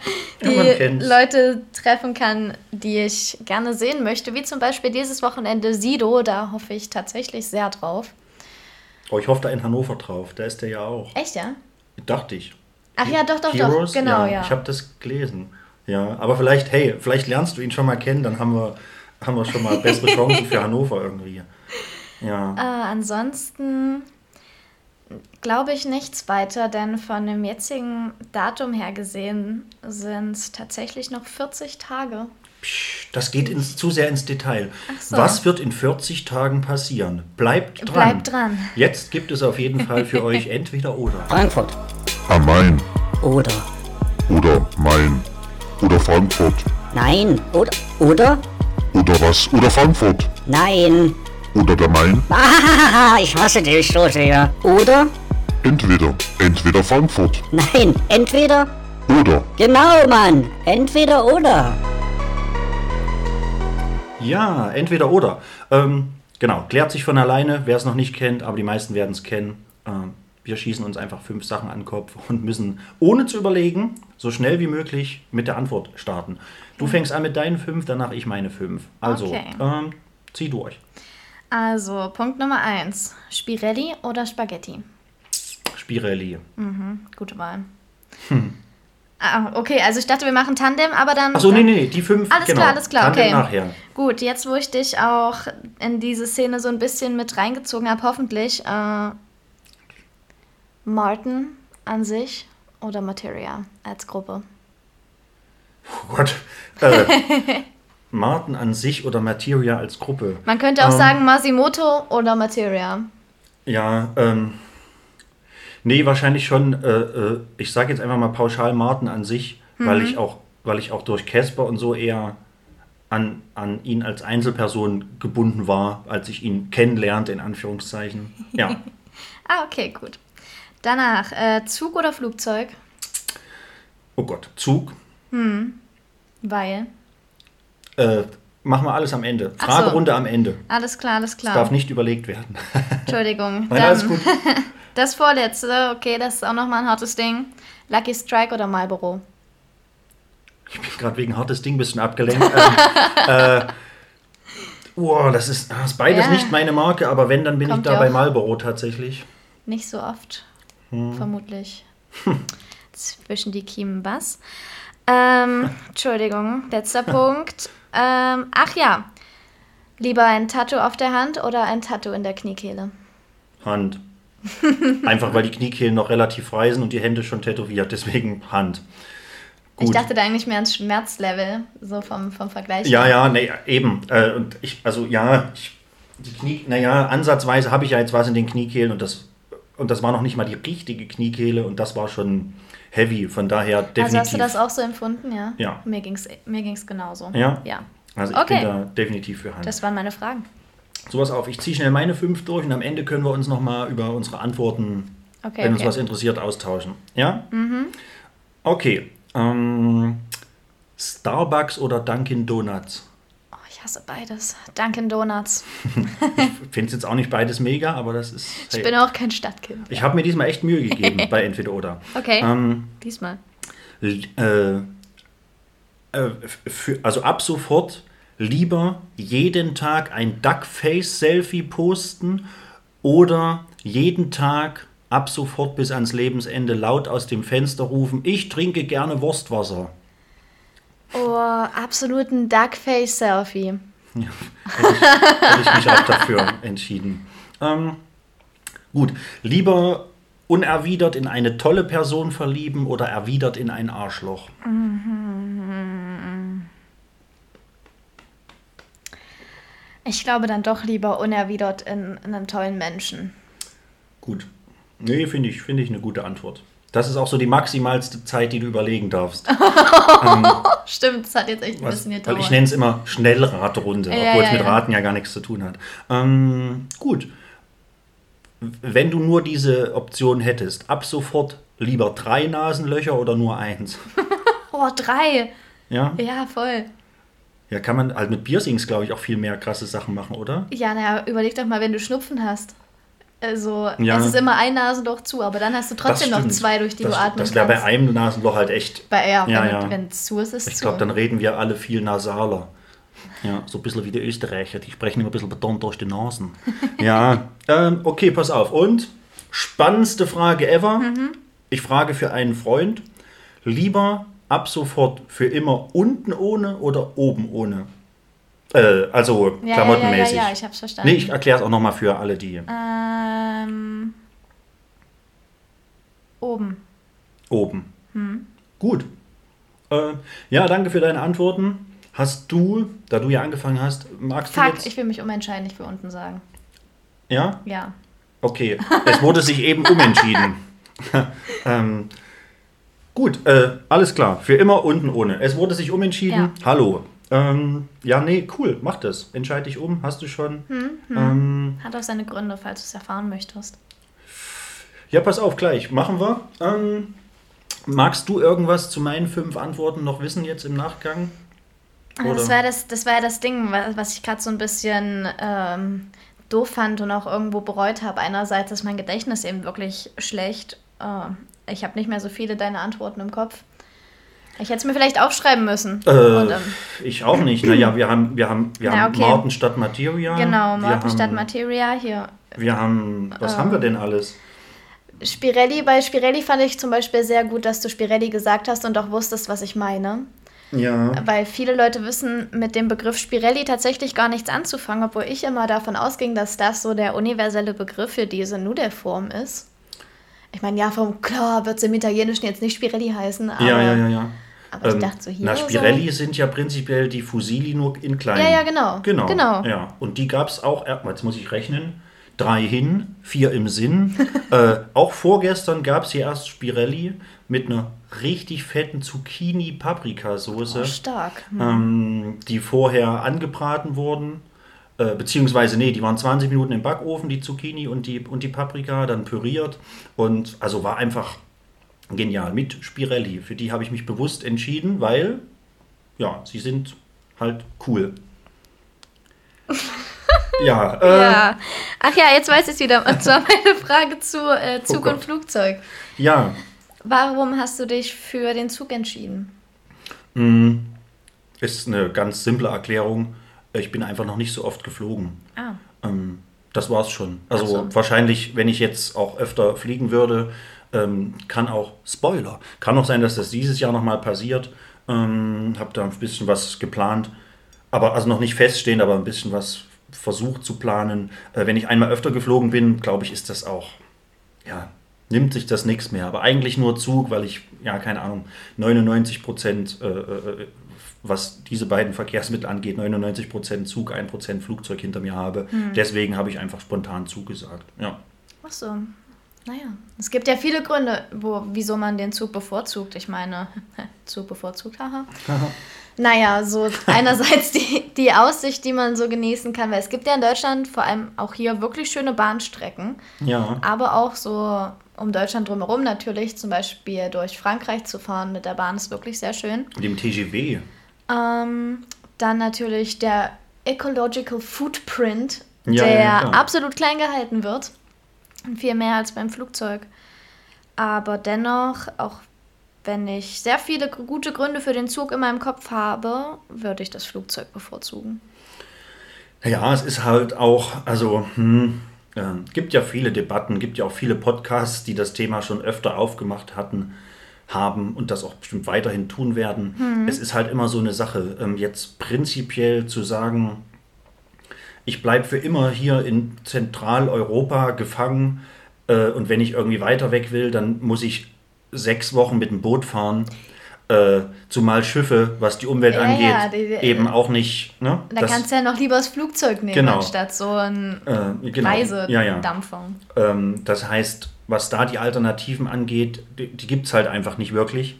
*laughs* die. Leute treffen kann, die ich gerne sehen möchte, wie zum Beispiel dieses Wochenende Sido, da hoffe ich tatsächlich sehr drauf. Oh, ich hoffe da in Hannover drauf, da ist der ja auch. Echt, ja? Dachte ich. Ach ja, doch, doch, Heroes? doch, genau, ja. Ich habe das gelesen. Ja, aber vielleicht, hey, vielleicht lernst du ihn schon mal kennen, dann haben wir, haben wir schon mal bessere *laughs* Chancen für Hannover irgendwie. Ja. Äh, ansonsten glaube ich nichts weiter, denn von dem jetzigen Datum her gesehen sind es tatsächlich noch 40 Tage. Das geht ins, zu sehr ins Detail. so. Was wird in 40 Tagen passieren? Bleibt dran. Bleibt dran. Jetzt gibt es auf jeden Fall für euch *laughs* entweder oder. Frankfurt Am Main oder oder Main oder Frankfurt nein oder oder oder was oder Frankfurt nein. Oder der Main. Ah, ich hasse dich so sehr. Oder Entweder, entweder Frankfurt nein, entweder oder genau, Mann, entweder oder. Ja, entweder oder. Ähm, genau, klärt sich von alleine, wer es noch nicht kennt, aber die meisten werden es kennen. Ähm, wir schießen uns einfach fünf Sachen an den Kopf und müssen, ohne zu überlegen, so schnell wie möglich mit der Antwort starten. Du fängst an mit deinen fünf, danach ich meine fünf. Also, Okay. ähm, zieh durch. Also, Punkt Nummer 1. Spirelli oder Spaghetti? Spirelli. Gute Wahl. Ah, okay, also ich dachte, wir machen Tandem, aber dann. Achso, nee, nee, die fünf. Alles genau. klar, alles klar, Tandem okay. nachher. Gut, jetzt wo ich dich auch in diese Szene so ein bisschen mit reingezogen habe, hoffentlich äh, Martin an sich oder Materia als Gruppe. Oh Gott. Äh, *laughs* Martin an sich oder Materia als Gruppe. Man könnte auch Ähm. sagen Masimoto oder Materia. Ja, ähm. Nee, wahrscheinlich schon, äh, äh, ich sage jetzt einfach mal pauschal Martin an sich, weil Mhm. ich auch, weil ich auch durch Casper und so eher an, an ihn als Einzelperson gebunden war, als ich ihn kennenlernte, in Anführungszeichen. Ja. *laughs* Ah, okay, gut. Danach äh, Zug oder Flugzeug, Oh Gott, Zug. weil. Äh, machen wir alles am Ende. Ach so. Fragerunde am Ende. Alles klar, alles Es klar. darf nicht überlegt werden. Entschuldigung. *laughs* Nein, alles gut. *laughs* Das vorletzte, okay, das ist auch nochmal ein hartes Ding. Lucky Strike oder Marlboro? Ich bin gerade wegen hartes Ding ein bisschen abgelenkt. ähm, *laughs* äh, oh, das ist, das ist beides Ja. nicht meine Marke, aber wenn, dann bin Kommt ich da bei Marlboro tatsächlich. Nicht so oft, Hm. vermutlich. Zwischen die Kiemen was. Ähm, Entschuldigung, letzter Punkt. Ähm, ach ja, lieber ein Tattoo auf der Hand oder ein Tattoo in der Kniekehle? Hand. *laughs* Einfach weil die Kniekehlen noch relativ frei sind und die Hände schon tätowiert, deswegen Hand. Ich Gut. dachte da eigentlich mehr ans Schmerzlevel, so vom, vom Vergleich. Ja, ja, nee, eben. Äh, und ich, also ja, ich, die Knie, naja, ansatzweise habe ich ja jetzt was in den Kniekehlen und das, und das war noch nicht mal die richtige Kniekehle und das war schon heavy. Von daher definitiv. Also hast du das auch so empfunden, ja? Ja. Mir ging es mir ging's genauso. Ja? Ja. Also ich Okay. bin da definitiv für Hand. Das waren meine Fragen. Sowas auf. Ich ziehe schnell meine fünf durch und am Ende können wir uns nochmal über unsere Antworten, Okay, wenn uns okay. was interessiert, austauschen. Ja? Mhm. Okay. Ähm, Starbucks oder Dunkin' Donuts? Ich hasse beides. Dunkin' Donuts. Ich finde es jetzt auch nicht beides mega, aber das ist. Ich hey. bin auch kein Stadtkind. Ich habe mir diesmal echt Mühe gegeben bei Entweder oder. *laughs* Okay, Ähm, diesmal. äh, äh, für, also ab sofort lieber jeden Tag ein Duckface-Selfie posten oder jeden Tag ab sofort bis ans Lebensende laut aus dem Fenster rufen, ich trinke gerne Wurstwasser. Oh, absolut ein Duckface-Selfie. Hätte ich mich auch dafür entschieden. Ähm, gut, lieber unerwidert in eine tolle Person verlieben oder erwidert in ein Arschloch. Ich glaube dann doch lieber unerwidert in, in einen tollen Menschen. Gut. Nee, finde ich, finde ich eine gute Antwort. Das ist auch so die maximalste Zeit, die du überlegen darfst. *laughs* Stimmt, das hat jetzt echt ein Was, bisschen weil gedauert. ich nenne es immer Schnellraterunde, Ja, obwohl es ja, mit ja. Raten ja gar nichts zu tun hat. Ähm, gut. Wenn du nur diese Option hättest, ab sofort lieber drei Nasenlöcher oder nur eins? *laughs* oh, drei. Ja? Ja, voll. Ja, kann man halt mit Piercings, glaube ich, auch viel mehr krasse Sachen machen, oder? Ja, naja, überleg doch mal, wenn du Schnupfen hast. Also, Ja. es ist immer ein Nasenloch zu, aber dann hast du trotzdem noch zwei, durch die das, du atmen Das wäre bei einem Nasenloch halt echt. Bei, ja, Ja, wenn ja. es wenn es zu ist, ist Ich glaube, dann reden wir alle viel nasaler. Ja, so ein bisschen wie die Österreicher, die sprechen immer ein bisschen betont durch die Nasen. *laughs* ja, ähm, okay, pass auf. Und spannendste Frage ever. Mhm. Ich frage für einen Freund, lieber ab sofort für immer unten ohne oder oben ohne? Äh, also ja, ja, ja, ja, klamottenmäßig. ja, ich hab's verstanden. nee, ich erkläre es auch nochmal für alle, die ähm, oben. oben. Hm. Gut. Äh, ja, danke für deine Antworten. Hast du, da du ja angefangen hast, magst du Fuck, ich will mich umentscheiden, ich will unten sagen. ja? Ja. Okay, es wurde sich eben umentschieden. *laughs* ähm, gut, äh, alles klar. Für immer unten ohne. Es wurde sich umentschieden. Ja. Hallo. Ähm, ja, nee, cool, mach das. Entscheid dich um, hast du schon. Hm, Ähm, Hat auch seine Gründe, falls du es erfahren möchtest. ja, pass auf, gleich, machen wir. Ähm, magst du irgendwas zu meinen fünf Antworten noch wissen jetzt im Nachgang? Also das Oder? war das, das war ja das Ding, wa- was ich gerade so ein bisschen ähm, doof fand und auch irgendwo bereut habe. Einerseits ist mein Gedächtnis eben wirklich schlecht. Äh, ich habe nicht mehr so viele deine Antworten im Kopf. Ich hätte es mir vielleicht aufschreiben müssen. Äh, ähm, ich auch nicht. Naja, wir haben, wir haben, wir Na, haben okay. Morten statt Materia. genau, Morten statt Materia. Hier, Wir haben, was haben wir denn alles? Spirelli, bei Spirelli fand ich zum Beispiel sehr gut, dass du Spirelli gesagt hast und auch wusstest, was ich meine. Ja. Weil viele Leute wissen mit dem Begriff Spirelli tatsächlich gar nichts anzufangen, obwohl ich immer davon ausging, dass das so der universelle Begriff für diese Nudelform ist. Ich meine, ja, vom klar wird es im Italienischen jetzt nicht Spirelli heißen, aber, ja, ja, ja, ja. Aber ich Ähm, dachte so hier. Na, so. Spirelli sind ja prinzipiell die Fusili nur in klein. Ja, ja, genau. Genau. Genau. Ja. Und die gab es auch, jetzt muss ich rechnen, drei hin, vier im Sinn. *laughs* äh, auch vorgestern gab es hier erst Spirelli mit einer richtig fetten Zucchini-Paprikasoße, Oh, stark. Hm. ähm, die vorher angebraten wurden. Äh, beziehungsweise, nee, die waren 20 Minuten im Backofen, die Zucchini und die, und die Paprika, dann püriert. Und also war einfach genial mit Spirelli. Für die habe ich mich bewusst entschieden, weil, ja, sie sind halt cool. *laughs* ja, äh, ja. Ach ja, jetzt weiß ich es wieder. Und zwar *laughs* meine Frage zu äh, Zug Oh und Flugzeug. ja, Warum hast du dich für den Zug entschieden? ist eine ganz simple Erklärung. Ich bin einfach noch nicht so oft geflogen. Ah, Ähm, das war's schon. Also so. wahrscheinlich, wenn ich jetzt auch öfter fliegen würde, ähm, kann auch, Spoiler, kann auch sein, dass das dieses Jahr nochmal passiert. Ähm, hab da ein bisschen was geplant. Aber also noch nicht feststehend, aber ein bisschen was versucht zu planen. Äh, wenn ich einmal öfter geflogen bin, glaube ich, ist das auch ja, nimmt sich das nichts mehr. Aber eigentlich nur Zug, weil ich, ja, keine Ahnung, 99 Prozent, äh, äh, was diese beiden Verkehrsmittel angeht, 99 Prozent Zug, 1 Prozent Flugzeug hinter mir habe. Deswegen habe ich einfach spontan zugesagt. Ja. Ach so. Naja, es gibt ja viele Gründe, wo, wieso man den Zug bevorzugt. Ich meine, *laughs* Zug bevorzugt, haha. Naja, so einerseits die, die Aussicht, die man so genießen kann, weil es gibt ja in Deutschland vor allem auch hier wirklich schöne Bahnstrecken, Ja. aber auch so um Deutschland drumherum natürlich, zum Beispiel durch Frankreich zu fahren mit der Bahn ist wirklich sehr schön. Mit dem TGW. Ähm, dann natürlich der Ecological Footprint, Ja, der ja, absolut klein gehalten wird. Viel mehr als beim Flugzeug. Aber dennoch, auch wenn ich sehr viele gute Gründe für den Zug in meinem Kopf habe, würde ich das Flugzeug bevorzugen. Ja, es ist halt auch, also, hm, äh, gibt ja viele Debatten, gibt ja auch viele Podcasts, die das Thema schon öfter aufgemacht hatten, haben und das auch bestimmt weiterhin tun werden. Es ist halt immer so eine Sache, ähm, jetzt prinzipiell zu sagen, ich bleibe für immer hier in Zentraleuropa gefangen äh, und wenn ich irgendwie weiter weg will, dann muss ich sechs Wochen mit dem Boot fahren. Äh, zumal Schiffe, was die Umwelt Ja, angeht, ja, die- die- eben auch nicht. Ne? Da Das- kannst du ja noch lieber das Flugzeug nehmen, Genau. anstatt so ein äh, genau. Reisedampfer. Ja, ja. Ähm, das heißt, was da die Alternativen angeht, die, die gibt es halt einfach nicht wirklich.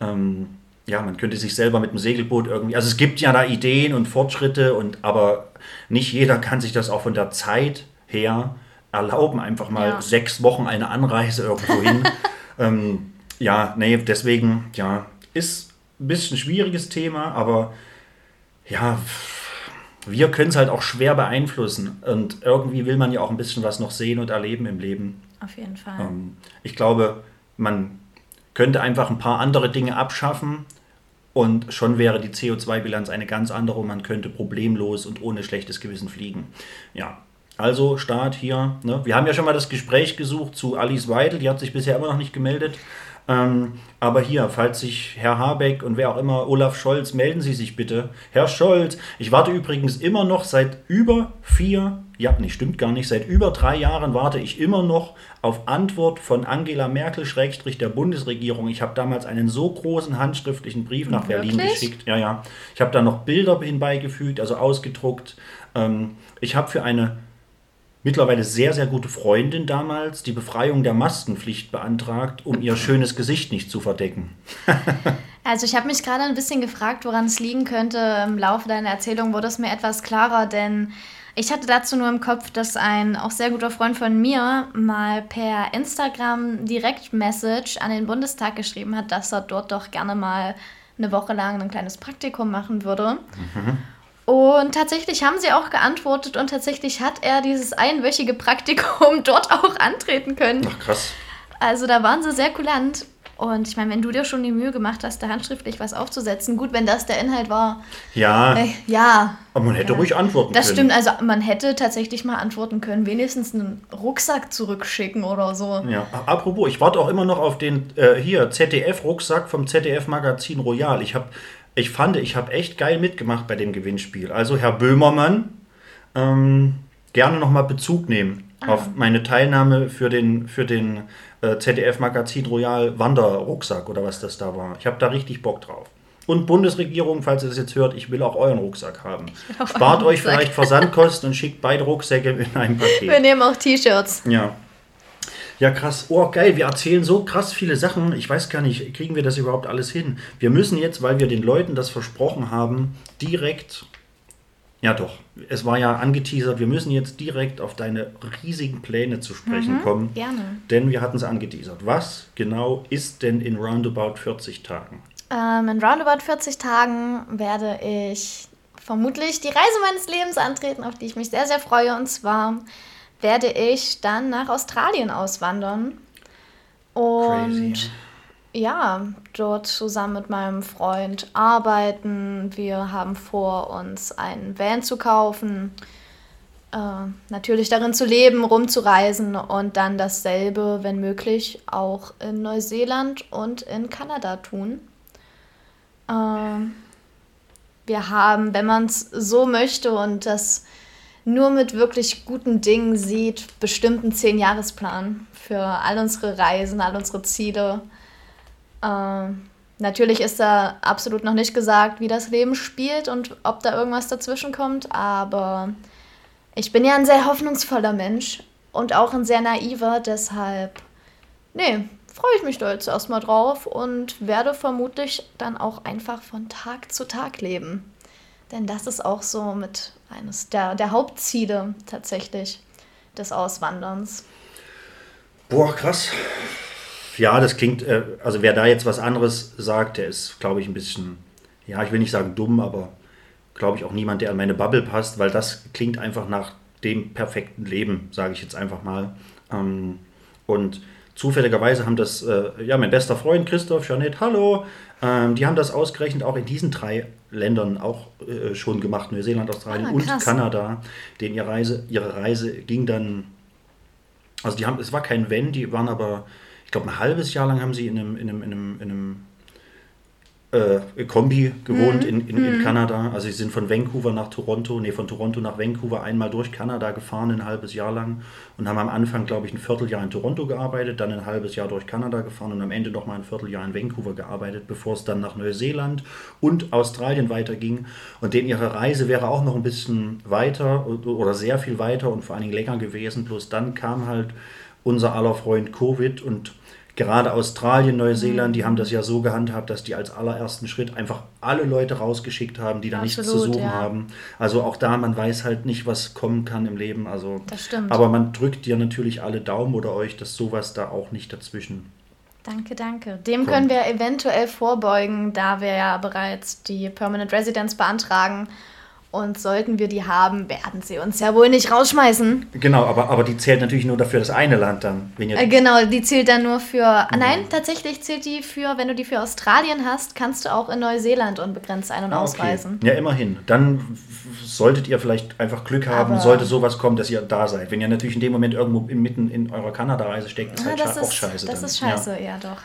Ähm, ja, man könnte sich selber mit dem Segelboot irgendwie. Also es gibt ja da Ideen und Fortschritte, und aber nicht jeder kann sich das auch von der Zeit her erlauben, einfach mal Ja. sechs Wochen eine Anreise irgendwo hin. *laughs* ähm, ja, nee, deswegen, ja, ist ein bisschen schwieriges Thema, aber ja, wir können es halt auch schwer beeinflussen. Und irgendwie will man ja auch ein bisschen was noch sehen und erleben im Leben. Auf jeden Fall. Ähm, ich glaube, man könnte einfach ein paar andere Dinge abschaffen und schon wäre die CO2-Bilanz eine ganz andere und man könnte problemlos und ohne schlechtes Gewissen fliegen. Ja, also Start hier. Ne? Wir haben ja schon mal das Gespräch gesucht zu Alice Weidel, die hat sich bisher immer noch nicht gemeldet. Ähm, aber hier, falls sich Herr Habeck und wer auch immer, Olaf Scholz, melden Sie sich bitte. Herr Scholz, ich warte übrigens immer noch seit über vier, ja, nee, stimmt gar nicht, seit über drei Jahren warte ich immer noch auf Antwort von Angela Merkel, Schrägstrich der Bundesregierung. Ich habe damals einen so großen handschriftlichen Brief nach Berlin Wirklich? geschickt. Ja, ja. Ich habe da noch Bilder hinbeigefügt, also ausgedruckt. Ähm, ich habe für eine mittlerweile sehr, sehr gute Freundin damals die Befreiung der Maskenpflicht beantragt, um ihr schönes Gesicht nicht zu verdecken. *laughs* Also ich habe mich gerade ein bisschen gefragt, woran es liegen könnte. Im Laufe deiner Erzählung wurde es mir etwas klarer, denn ich hatte dazu nur im Kopf, dass ein auch sehr guter Freund von mir mal per Instagram Direktmessage an den Bundestag geschrieben hat, dass er dort doch gerne mal eine Woche lang ein kleines Praktikum machen würde. Und tatsächlich haben sie auch geantwortet und tatsächlich hat er dieses einwöchige Praktikum *laughs* dort auch antreten können. Ach krass. Also da waren sie sehr kulant. Und ich meine, wenn du dir schon die Mühe gemacht hast, da handschriftlich was aufzusetzen, gut, wenn das der Inhalt war, Ja, äh, ja, aber man hätte ruhig antworten das können. stimmt. Also man hätte tatsächlich mal antworten können, wenigstens einen Rucksack zurückschicken oder so. Ja, apropos, ich warte auch immer noch auf den äh, hier ZDF-Rucksack vom ZDF-Magazin Royal. Ich habe, ich fand, ich habe echt geil mitgemacht bei dem Gewinnspiel. Also Herr Böhmermann, ähm, gerne nochmal Bezug nehmen auf meine Teilnahme für den, für den äh, ZDF-Magazin Royal Wanderrucksack oder was das da war. Ich habe da richtig Bock drauf. Und Bundesregierung, falls ihr das jetzt hört, ich will auch euren Rucksack haben. Spart euch Rucksack. vielleicht Versandkosten und schickt beide Rucksäcke in einem Paket. Wir nehmen auch T-Shirts. Ja. Ja, krass. Oh, geil. Wir erzählen so krass viele Sachen. Ich weiß gar nicht, kriegen wir das überhaupt alles hin? Wir müssen jetzt, weil wir den Leuten das versprochen haben, direkt. Ja, doch. Es war ja angeteasert. Wir müssen jetzt direkt auf deine riesigen Pläne zu sprechen kommen. Gerne. Denn wir hatten es angeteasert. Was genau ist denn in roundabout 40 Tagen? Ähm, in roundabout 40 Tagen werde ich vermutlich die Reise meines Lebens antreten, auf die ich mich sehr, sehr freue. Und zwar werde ich dann nach Australien auswandern. Und Crazy. Ja, dort zusammen mit meinem Freund arbeiten. Wir haben vor, uns einen Van zu kaufen. Äh, natürlich darin zu leben, rumzureisen und dann dasselbe, wenn möglich, auch in Neuseeland und in Kanada tun. Ähm, wir haben, wenn man es so möchte und das nur mit wirklich guten Dingen sieht, bestimmten Zehn-Jahresplan für all unsere Reisen, all unsere Ziele. Ähm, natürlich ist da absolut noch nicht gesagt, wie das Leben spielt und ob da irgendwas dazwischen kommt, aber ich bin ja ein sehr hoffnungsvoller Mensch und auch ein sehr naiver, deshalb, nee, freue ich mich da jetzt erstmal drauf und werde vermutlich dann auch einfach von Tag zu Tag leben. Denn das ist auch so mit eines der, der Hauptziele tatsächlich des Auswanderns. Boah, krass. Ja, das klingt, äh, also wer da jetzt was anderes sagt, der ist, glaube ich, ein bisschen, ja, ich will nicht sagen dumm, aber glaube ich auch niemand, der an meine Bubble passt, weil das klingt einfach nach dem perfekten Leben, sage ich jetzt einfach mal. Ähm, und zufälligerweise haben das, äh, ja, mein bester Freund Christoph, Janet, hallo, ähm, die haben das ausgerechnet auch in diesen drei Ländern auch äh, schon gemacht, Neuseeland, Australien Ah, und. Kanada. Denen ihre Reise, ihre Reise ging dann, also die haben, es war kein Wenn, die waren aber, glaube, ein halbes Jahr lang haben sie in einem, in einem, in einem, in einem äh, Kombi gewohnt in, in, in Kanada. Also sie sind von Vancouver nach Toronto, nee, von Toronto nach Vancouver einmal durch Kanada gefahren, ein halbes Jahr lang und haben am Anfang, glaube ich, ein Vierteljahr in Toronto gearbeitet, dann ein halbes Jahr durch Kanada gefahren und am Ende noch mal ein Vierteljahr in Vancouver gearbeitet, bevor es dann nach Neuseeland und Australien weiterging. Und denen ihre Reise wäre auch noch ein bisschen weiter oder sehr viel weiter und vor allen Dingen länger gewesen. Bloß dann kam halt unser aller Freund Covid und gerade Australien, Neuseeland, die haben das ja so gehandhabt, dass die als allerersten Schritt einfach alle Leute rausgeschickt haben, die da nichts zu Absolut, suchen ja. haben. Also auch da, man weiß halt nicht, was kommen kann im Leben. Also, Das stimmt. Aber man drückt dir natürlich alle Daumen oder euch, dass sowas da auch nicht dazwischen. Danke, danke. Dem können wir eventuell vorbeugen, da wir ja bereits die Permanent Residence beantragen. Und sollten wir die haben, werden sie uns ja wohl nicht rausschmeißen. Genau, aber, aber die zählt natürlich nur dafür das eine Land dann. Wenn ihr, Äh, genau, die zählt dann nur für. Nein, tatsächlich zählt die für, wenn du die für Australien hast, kannst du auch in Neuseeland unbegrenzt ein- und Ah, ausreisen. Ja, immerhin. Dann solltet ihr vielleicht einfach Glück haben, Aber- sollte sowas kommen, dass ihr da seid. Wenn ihr natürlich in dem Moment irgendwo inmitten in eurer Kanada-Reise steckt, ist Ah, halt das scha- auch ist, scheiße. das dann. ist Ja. scheiße, ja, doch.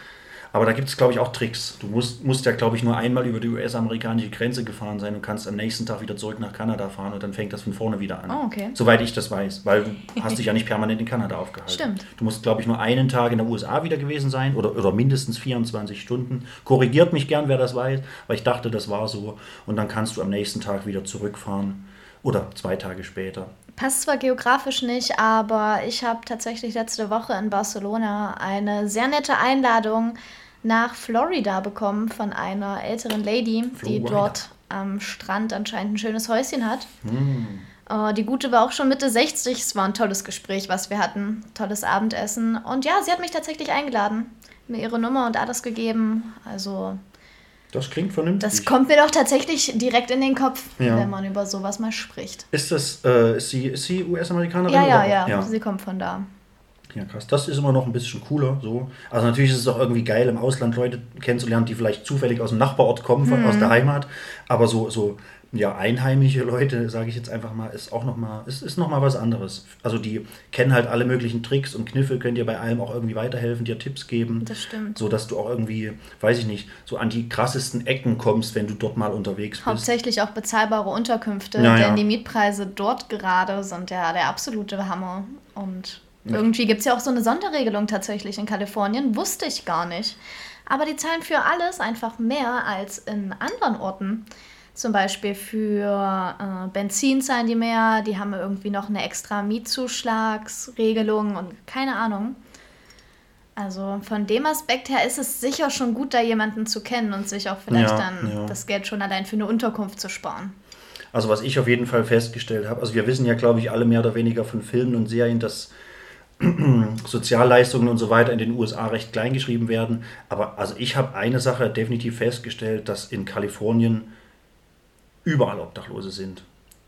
Aber da gibt es, glaube ich, auch Tricks. Du musst, musst ja, glaube ich, nur einmal über die US-amerikanische Grenze gefahren sein und kannst am nächsten Tag wieder zurück nach Kanada fahren und dann fängt das von vorne wieder an. Oh, okay. Soweit ich das weiß, weil du *laughs* hast dich ja nicht permanent in Kanada aufgehalten. Stimmt. Du musst, glaube ich, nur einen Tag in der USA wieder gewesen sein oder, oder mindestens 24 Stunden. Korrigiert mich gern, wer das weiß, weil ich dachte, das war so. Und dann kannst du am nächsten Tag wieder zurückfahren oder zwei Tage später. Passt zwar geografisch nicht, aber ich habe tatsächlich letzte Woche in Barcelona eine sehr nette Einladung nach Florida bekommen von einer älteren Lady, die Florida. dort am Strand anscheinend ein schönes Häuschen hat. Äh, die Gute war auch schon Mitte 60. Es war ein tolles Gespräch, was wir hatten. Tolles Abendessen. Und ja, sie hat mich tatsächlich eingeladen, mir ihre Nummer und alles gegeben. Also, Das klingt vernünftig. das kommt mir doch tatsächlich direkt in den Kopf, Ja. wenn man über sowas mal spricht. ist das, äh, ist sie, ist sie US-Amerikanerin? Ja, ja, ja, ja. sie kommt von da. Ja, krass. Das ist immer noch ein bisschen cooler. So. Also natürlich ist es auch irgendwie geil, im Ausland Leute kennenzulernen, die vielleicht zufällig aus dem Nachbarort kommen, von, Mhm. aus der Heimat. Aber so, so ja, einheimische Leute, sage ich jetzt einfach mal, ist auch noch mal, ist, ist noch mal was anderes. Also die kennen halt alle möglichen Tricks und Kniffe, können dir bei allem auch irgendwie weiterhelfen, dir Tipps geben. Das stimmt. So dass du auch irgendwie, weiß ich nicht, so an die krassesten Ecken kommst, wenn du dort mal unterwegs bist. Hauptsächlich auch bezahlbare Unterkünfte, Ja, denn ja. die Mietpreise dort gerade sind ja der absolute Hammer. Und irgendwie gibt es ja auch so eine Sonderregelung tatsächlich in Kalifornien, wusste ich gar nicht. Aber die zahlen für alles einfach mehr als in anderen Orten. Zum Beispiel für äh, Benzin zahlen die mehr, die haben irgendwie noch eine extra Mietzuschlagsregelung und keine Ahnung. Also von dem Aspekt her ist es sicher schon gut, da jemanden zu kennen und sich auch vielleicht Ja, dann ja. das Geld schon allein für eine Unterkunft zu sparen. Also was ich auf jeden Fall festgestellt habe, also wir wissen ja, glaube ich, alle mehr oder weniger von Filmen und Serien, dass *clears throat* Sozialleistungen und so weiter in den USA recht klein geschrieben werden. Aber also ich habe eine Sache definitiv festgestellt, dass in Kalifornien überall Obdachlose sind.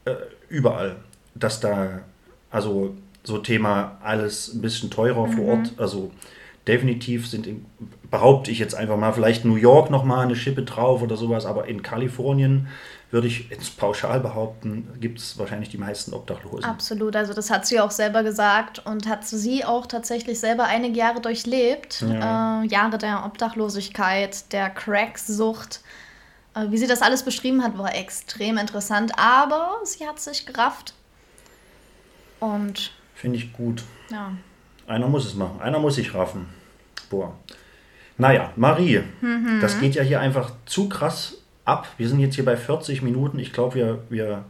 Äh, überall. Dass da, also so Thema alles ein bisschen teurer vor Ort. Also definitiv sind, in, behaupte ich jetzt einfach mal, vielleicht New York nochmal eine Schippe drauf oder sowas, aber in Kalifornien würde ich jetzt pauschal behaupten, gibt es wahrscheinlich die meisten Obdachlosen. Absolut, also das hat sie auch selber gesagt und hat sie auch tatsächlich selber einige Jahre durchlebt. Ja. Äh, Jahre der Obdachlosigkeit, der Cracksucht. Äh, wie sie das alles beschrieben hat, war extrem interessant, aber sie hat sich gerafft Und Finde ich gut. ja, Einer muss es machen. Einer muss sich raffen. Boah. Naja, Marie, das geht ja hier einfach zu krass ab. Wir sind jetzt hier bei 40 Minuten. Ich glaube, wir, wir.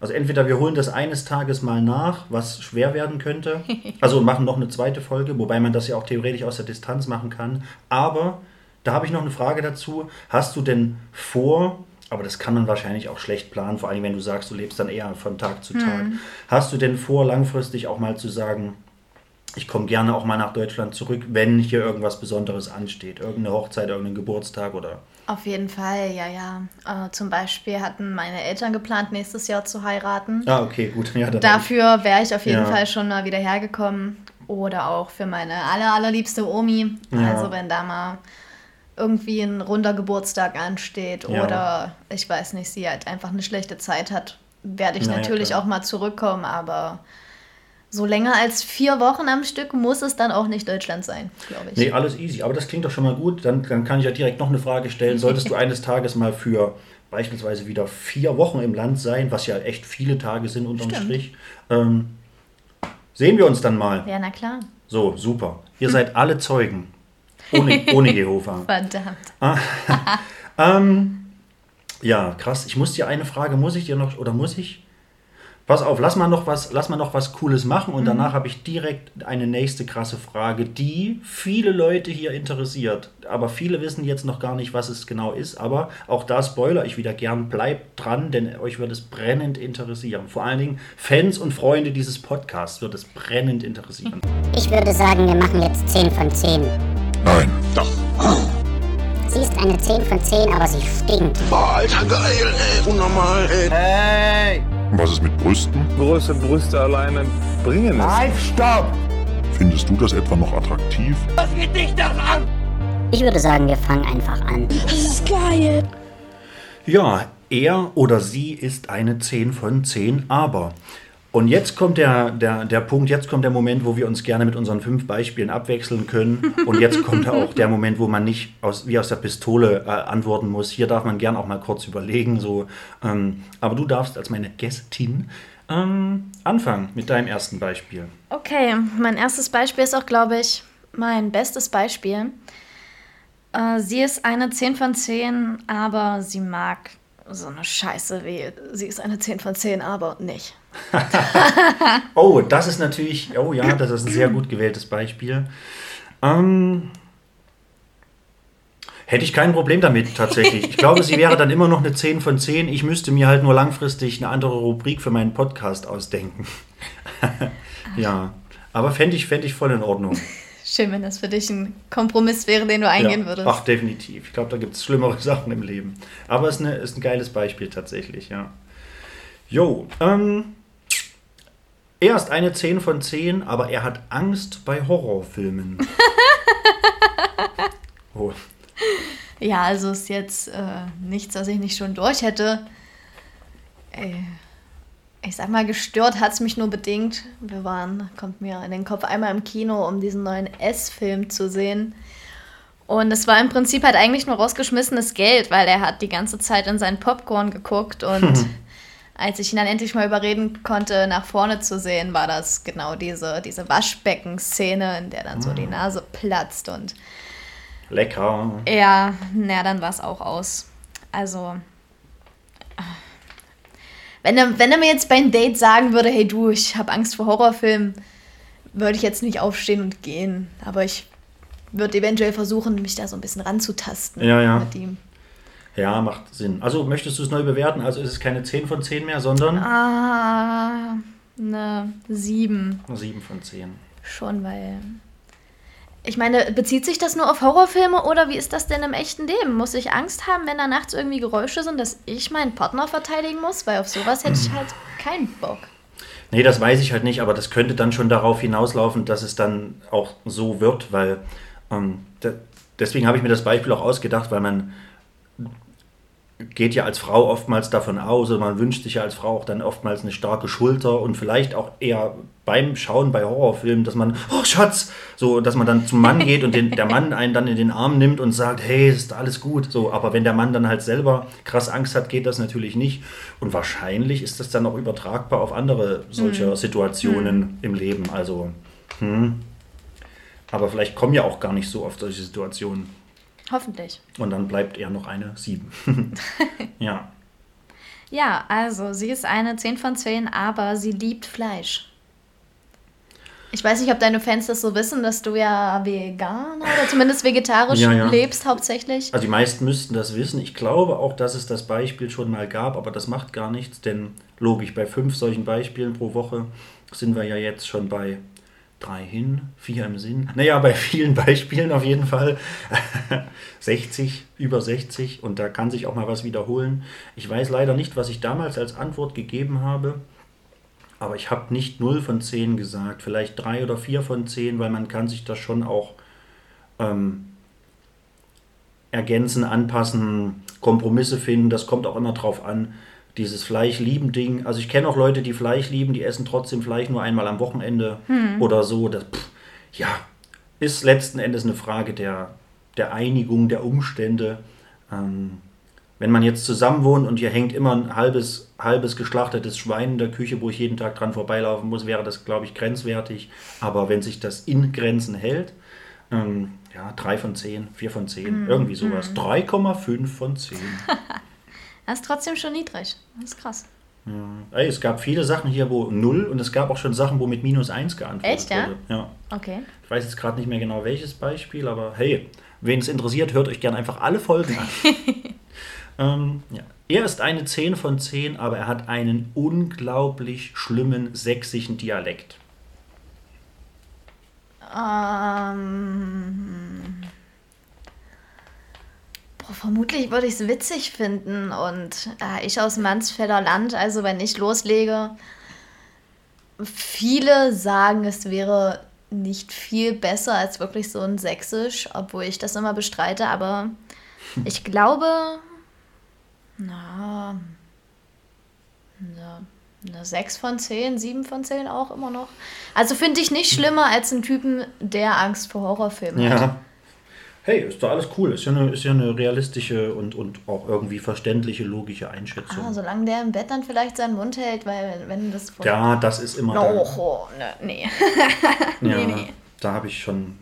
Also entweder wir holen das eines Tages mal nach, was schwer werden könnte. *laughs* Also machen noch eine zweite Folge, wobei man das ja auch theoretisch aus der Distanz machen kann. Aber da habe ich noch eine Frage dazu. Hast du denn vor, aber das kann man wahrscheinlich auch schlecht planen, vor allem wenn du sagst, du lebst dann eher von Tag zu Tag. Hast du denn vor, langfristig auch mal zu sagen, ich komme gerne auch mal nach Deutschland zurück, wenn hier irgendwas Besonderes ansteht. Irgendeine Hochzeit, irgendein Geburtstag oder. auf jeden Fall, ja, ja. Äh, zum Beispiel hatten meine Eltern geplant, nächstes Jahr zu heiraten. Ah, okay, gut. Ja, Dafür wäre ich auf jeden Ja. Fall schon mal wieder hergekommen. Oder auch für meine aller, allerliebste Omi. Ja. Also wenn da mal irgendwie ein runder Geburtstag ansteht Ja. oder ich weiß nicht, sie halt einfach eine schlechte Zeit hat, werde ich Na ja, natürlich klar. auch mal zurückkommen. Aber so länger als vier Wochen am Stück muss es dann auch nicht Deutschland sein, glaube ich. Nee, alles easy. Aber das klingt doch schon mal gut. Dann, dann kann ich ja direkt noch eine Frage stellen. Solltest du *laughs* eines Tages mal für beispielsweise wieder vier Wochen im Land sein, was ja echt viele Tage sind unterm Stimmt. Strich, ähm, sehen wir uns dann mal. Ja, na klar. So, super. Ihr seid alle Zeugen. Ohne, *laughs* ohne Jehova. Verdammt. *laughs* Ähm, ja, krass. Ich muss dir eine Frage, muss ich dir noch, oder muss ich? Pass auf, lass mal noch was, lass mal noch was Cooles machen und danach habe ich direkt eine nächste krasse Frage, die viele Leute hier interessiert. Aber viele wissen jetzt noch gar nicht, was es genau ist. Aber auch da spoiler ich wieder gern. Bleibt dran, denn euch wird es brennend interessieren. Vor allen Dingen Fans und Freunde dieses Podcasts wird es brennend interessieren. Ich würde sagen, wir machen jetzt 10 von 10. Nein. Sie ist eine 10 von 10, aber sie stinkt. Boah, Alter, geil, ey. Unnormal, ey. Hey! Und was ist mit Brüsten? Große Brüste alleine bringen es. Halt, stopp! Findest du das etwa noch attraktiv? Ich würde sagen, wir fangen einfach an. Ja, er oder sie ist eine 10 von 10, aber. Und jetzt kommt der, der, der Punkt, jetzt kommt der Moment, wo wir uns gerne mit unseren fünf Beispielen abwechseln können. Und jetzt kommt auch der Moment, wo man nicht aus, wie aus der Pistole äh, antworten muss. Hier darf man gern auch mal kurz überlegen. So, ähm, aber du darfst als meine Gästin ähm, anfangen mit deinem ersten Beispiel. Okay, mein erstes Beispiel ist auch, glaube ich, mein bestes Beispiel. Äh, sie ist eine 10 von 10, aber sie mag so eine Scheiße wie sie ist eine 10 von 10, aber nicht. *laughs* Oh, das ist natürlich, oh ja, das ist ein sehr gut gewähltes Beispiel. Ähm, hätte ich kein Problem damit tatsächlich. Ich glaube, sie wäre dann immer noch eine 10 von 10. Ich müsste mir halt nur langfristig eine andere Rubrik für meinen Podcast ausdenken. *laughs* ja, aber fände ich, fänd ich voll in Ordnung. Schön, wenn das für dich ein Kompromiss wäre, den du eingehen ja. würdest. Ach, definitiv. Ich glaube, da gibt es schlimmere *laughs* Sachen im Leben. Aber es ist, eine, ist ein geiles Beispiel tatsächlich, ja. Jo, ähm, er ist eine 10 von 10, aber er hat Angst bei Horrorfilmen. *laughs* oh. Ja, also ist jetzt äh, nichts, was ich nicht schon durch hätte. Äh, ich sag mal, gestört hat es mich nur bedingt. Wir waren, kommt mir in den Kopf, einmal im Kino, um diesen neuen S-Film zu sehen. Und es war im Prinzip halt eigentlich nur rausgeschmissenes Geld, weil er hat die ganze Zeit in seinen Popcorn geguckt und *laughs* als ich ihn dann endlich mal überreden konnte, nach vorne zu sehen, war das genau diese, diese Waschbecken-Szene, in der dann so die Nase platzt und Lecker. ja, na, dann war es auch aus. Also, wenn er, wenn er mir jetzt beim Date sagen würde, hey du, ich habe Angst vor Horrorfilmen, würde ich jetzt nicht aufstehen und gehen. Aber ich würde eventuell versuchen, mich da so ein bisschen ranzutasten Ja, ja. mit ihm. Ja, macht Sinn. Also möchtest du es neu bewerten? Also ist es keine 10 von 10 mehr, sondern Ah, eine 7 7 von 10. schon, weil. Ich meine, bezieht sich das nur auf Horrorfilme oder wie ist das denn im echten Leben? Muss ich Angst haben, wenn da nachts irgendwie Geräusche sind, dass ich meinen Partner verteidigen muss? Weil auf sowas hätte ich halt keinen Bock. Nee, das weiß ich halt nicht, aber das könnte dann schon darauf hinauslaufen, dass es dann auch so wird, weil ähm, de deswegen habe ich mir das Beispiel auch ausgedacht, weil man geht ja als Frau oftmals davon aus, oder man wünscht sich ja als Frau auch dann oftmals eine starke Schulter und vielleicht auch eher beim Schauen bei Horrorfilmen, dass man, oh Schatz, so, dass man dann zum Mann *laughs* geht und den, der Mann einen dann in den Arm nimmt und sagt, hey, ist alles gut. So, aber wenn der Mann dann halt selber krass Angst hat, geht das natürlich nicht. Und wahrscheinlich ist das dann auch übertragbar auf andere solcher Situationen im Leben. Also, hm. Aber vielleicht kommen ja auch gar nicht so oft solche Situationen. Hoffentlich. Und dann bleibt eher noch eine 7. *laughs* ja. Ja, also sie ist eine 10 von 10, aber sie liebt Fleisch. Ich weiß nicht, ob deine Fans das so wissen, dass du ja vegan oder zumindest vegetarisch Ja, ja. lebst hauptsächlich. Also die meisten müssten das wissen. Ich glaube auch, dass es das Beispiel schon mal gab, aber das macht gar nichts, denn logisch, bei fünf solchen Beispielen pro Woche sind wir ja jetzt schon bei drei hin, vier im Sinn. Naja, bei vielen *laughs* Beispielen auf jeden Fall. *laughs* 60, über 60 und da kann sich auch mal was wiederholen. Ich weiß leider nicht, was ich damals als Antwort gegeben habe, aber ich habe nicht 0 von 10 gesagt, vielleicht 3 oder 4 von 10, weil man kann sich das schon auch ähm, ergänzen, anpassen, Kompromisse finden. Das kommt auch immer drauf an. Dieses Fleisch-Lieben-Ding. Also ich kenne auch Leute, die Fleisch lieben, die essen trotzdem Fleisch nur einmal am Wochenende oder so. Das, pff, ja, ist letzten Endes eine Frage der, der Einigung, der Umstände. Ähm, wenn man jetzt zusammen wohnt und hier hängt immer ein halbes, halbes geschlachtetes Schwein in der Küche, wo ich jeden Tag dran vorbeilaufen muss, wäre das, glaube ich, grenzwertig. Aber wenn sich das in Grenzen hält, ähm, ja, 3 von 10, 4 von 10, irgendwie sowas. 3,5 von 10. *laughs* Das ist trotzdem schon niedrig. Das ist krass. Ey, es gab viele Sachen hier, wo 0 und es gab auch schon Sachen, wo mit minus 1 geantwortet Echt, ja? wurde. Ja. Okay. Ich weiß jetzt gerade nicht mehr genau welches Beispiel, aber hey, wen es interessiert, hört euch gerne einfach alle Folgen an. *laughs* ähm, ja. Er ist eine 10 von 10, aber er hat einen unglaublich schlimmen sächsischen Dialekt. Ähm, boah, vermutlich würde ich es witzig finden und äh, ich aus Mansfelder Land, also wenn ich loslege, viele sagen, es wäre nicht viel besser als wirklich so ein Sächsisch, obwohl ich das immer bestreite, aber *laughs* ich glaube, na, eine, eine 6 von 10, 7 von 10 auch immer noch. Also finde ich nicht schlimmer als einen Typen, der Angst vor Horrorfilmen hat. Hey, ist doch alles cool. Ist ja eine, ist ja eine realistische und, und auch irgendwie verständliche, logische Einschätzung. Ah, solange der im Bett dann vielleicht seinen Mund hält, weil wenn das ja, das ist immer. No, oh, ne, *laughs* nee. Ja, Nee, nee. da habe ich schon.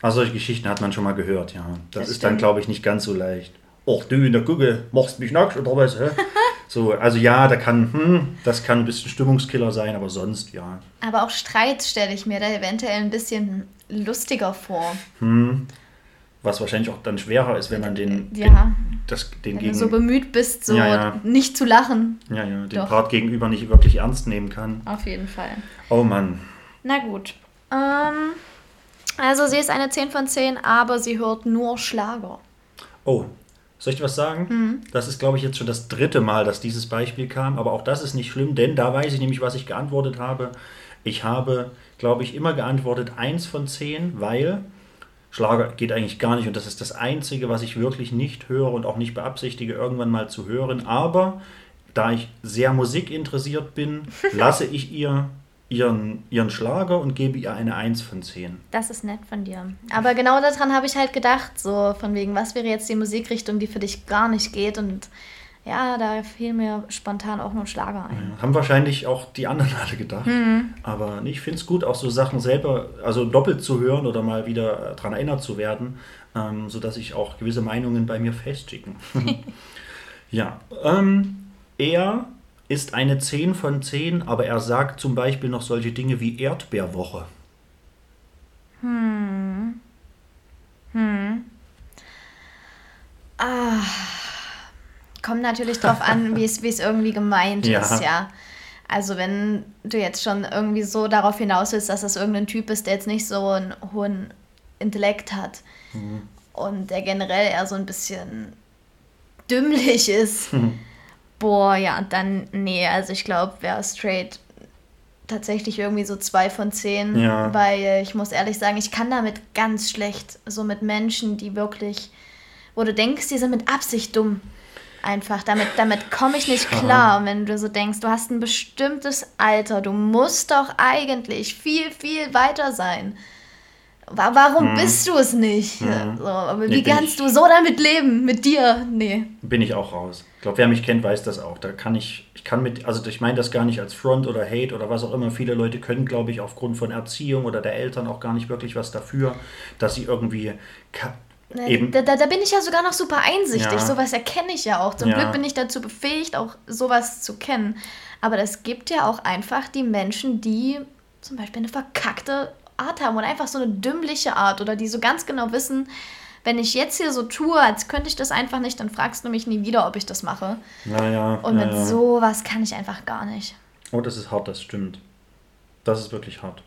Also solche Geschichten hat man schon mal gehört, ja. Das, Das ist dann, stimmt. glaube ich, nicht ganz so leicht. Och, du in der Gucke, machst mich nackt oder was? Hä? *laughs* so, also ja, da kann, hm, das kann ein bisschen Stimmungskiller sein, aber sonst, ja. Aber auch Streit stelle ich mir da eventuell ein bisschen lustiger vor. Was wahrscheinlich auch dann schwerer ist, wenn man den, Ja. den, das, den Wenn gegen, du so bemüht bist, so Ja, ja. nicht zu lachen. ja, ja, den Doch. Part gegenüber nicht wirklich ernst nehmen kann. Auf jeden Fall. Oh Mann. Na gut. Ähm, also sie ist eine 10 von 10, aber sie hört nur Schlager. Oh, soll ich dir was sagen? Das ist, glaube ich, jetzt schon das dritte Mal, dass dieses Beispiel kam. Aber auch das ist nicht schlimm, denn da weiß ich nämlich, was ich geantwortet habe. Ich habe, glaube ich, immer geantwortet 1 von 10, weil Schlager geht eigentlich gar nicht. Und das ist das Einzige, was ich wirklich nicht höre und auch nicht beabsichtige, irgendwann mal zu hören. Aber da ich sehr musikinteressiert bin, *laughs* lasse ich ihr ihren, ihren Schlager und gebe ihr eine 1 von 10. Das ist nett von dir. Aber genau daran habe ich halt gedacht, so von wegen, was wäre jetzt die Musikrichtung, die für dich gar nicht geht und ja, da fiel mir spontan auch nur Schlager ein. Haben wahrscheinlich auch die anderen *laughs* alle gedacht. Aber ich finde es gut, auch so Sachen selber, also doppelt zu hören oder mal wieder daran erinnert zu werden, ähm, sodass ich auch gewisse Meinungen bei mir festigen. *laughs* ja, ähm, er ist eine 10 von 10, aber er sagt zum Beispiel noch solche Dinge wie Erdbeerwoche. Kommt natürlich drauf an, wie es wie es irgendwie gemeint *laughs* Ja. ist, ja. Also wenn du jetzt schon irgendwie so darauf hinaus willst, dass das irgendein Typ ist, der jetzt nicht so einen hohen Intellekt hat und der generell eher so ein bisschen dümmlich ist, *laughs* boah, ja, dann, nee, also ich glaube, wer straight tatsächlich irgendwie so zwei von zehn, Ja. weil ich muss ehrlich sagen, ich kann damit ganz schlecht, so mit Menschen, die wirklich, wo du denkst, die sind mit Absicht dumm. Einfach, damit, damit komme ich nicht klar. Und wenn du so denkst, du hast ein bestimmtes Alter, du musst doch eigentlich viel, viel weiter sein. Wa- Warum bist du es nicht? So, aber Nee, wie kannst ich- du so damit leben? Mit dir? Nee. bin ich auch raus. Ich glaube, wer mich kennt, weiß das auch. Da kann ich, ich kann mit, also ich meine das gar nicht als Front oder Hate oder was auch immer. Viele Leute können, glaube ich, aufgrund von Erziehung oder der Eltern auch gar nicht wirklich was dafür, dass sie irgendwie eben. Da, da, da bin ich ja sogar noch super einsichtig. Ja. Sowas erkenne ich ja auch. Zum Ja. Glück bin ich dazu befähigt, auch sowas zu kennen. Aber es gibt ja auch einfach die Menschen, die zum Beispiel eine verkackte Art haben oder einfach so eine dümmliche Art oder die so ganz genau wissen, wenn ich jetzt hier so tue, als könnte ich das einfach nicht, dann fragst du mich nie wieder, ob ich das mache. Naja, Und mit naja. sowas kann ich einfach gar nicht. Oh, das ist hart, das stimmt. Das ist wirklich hart.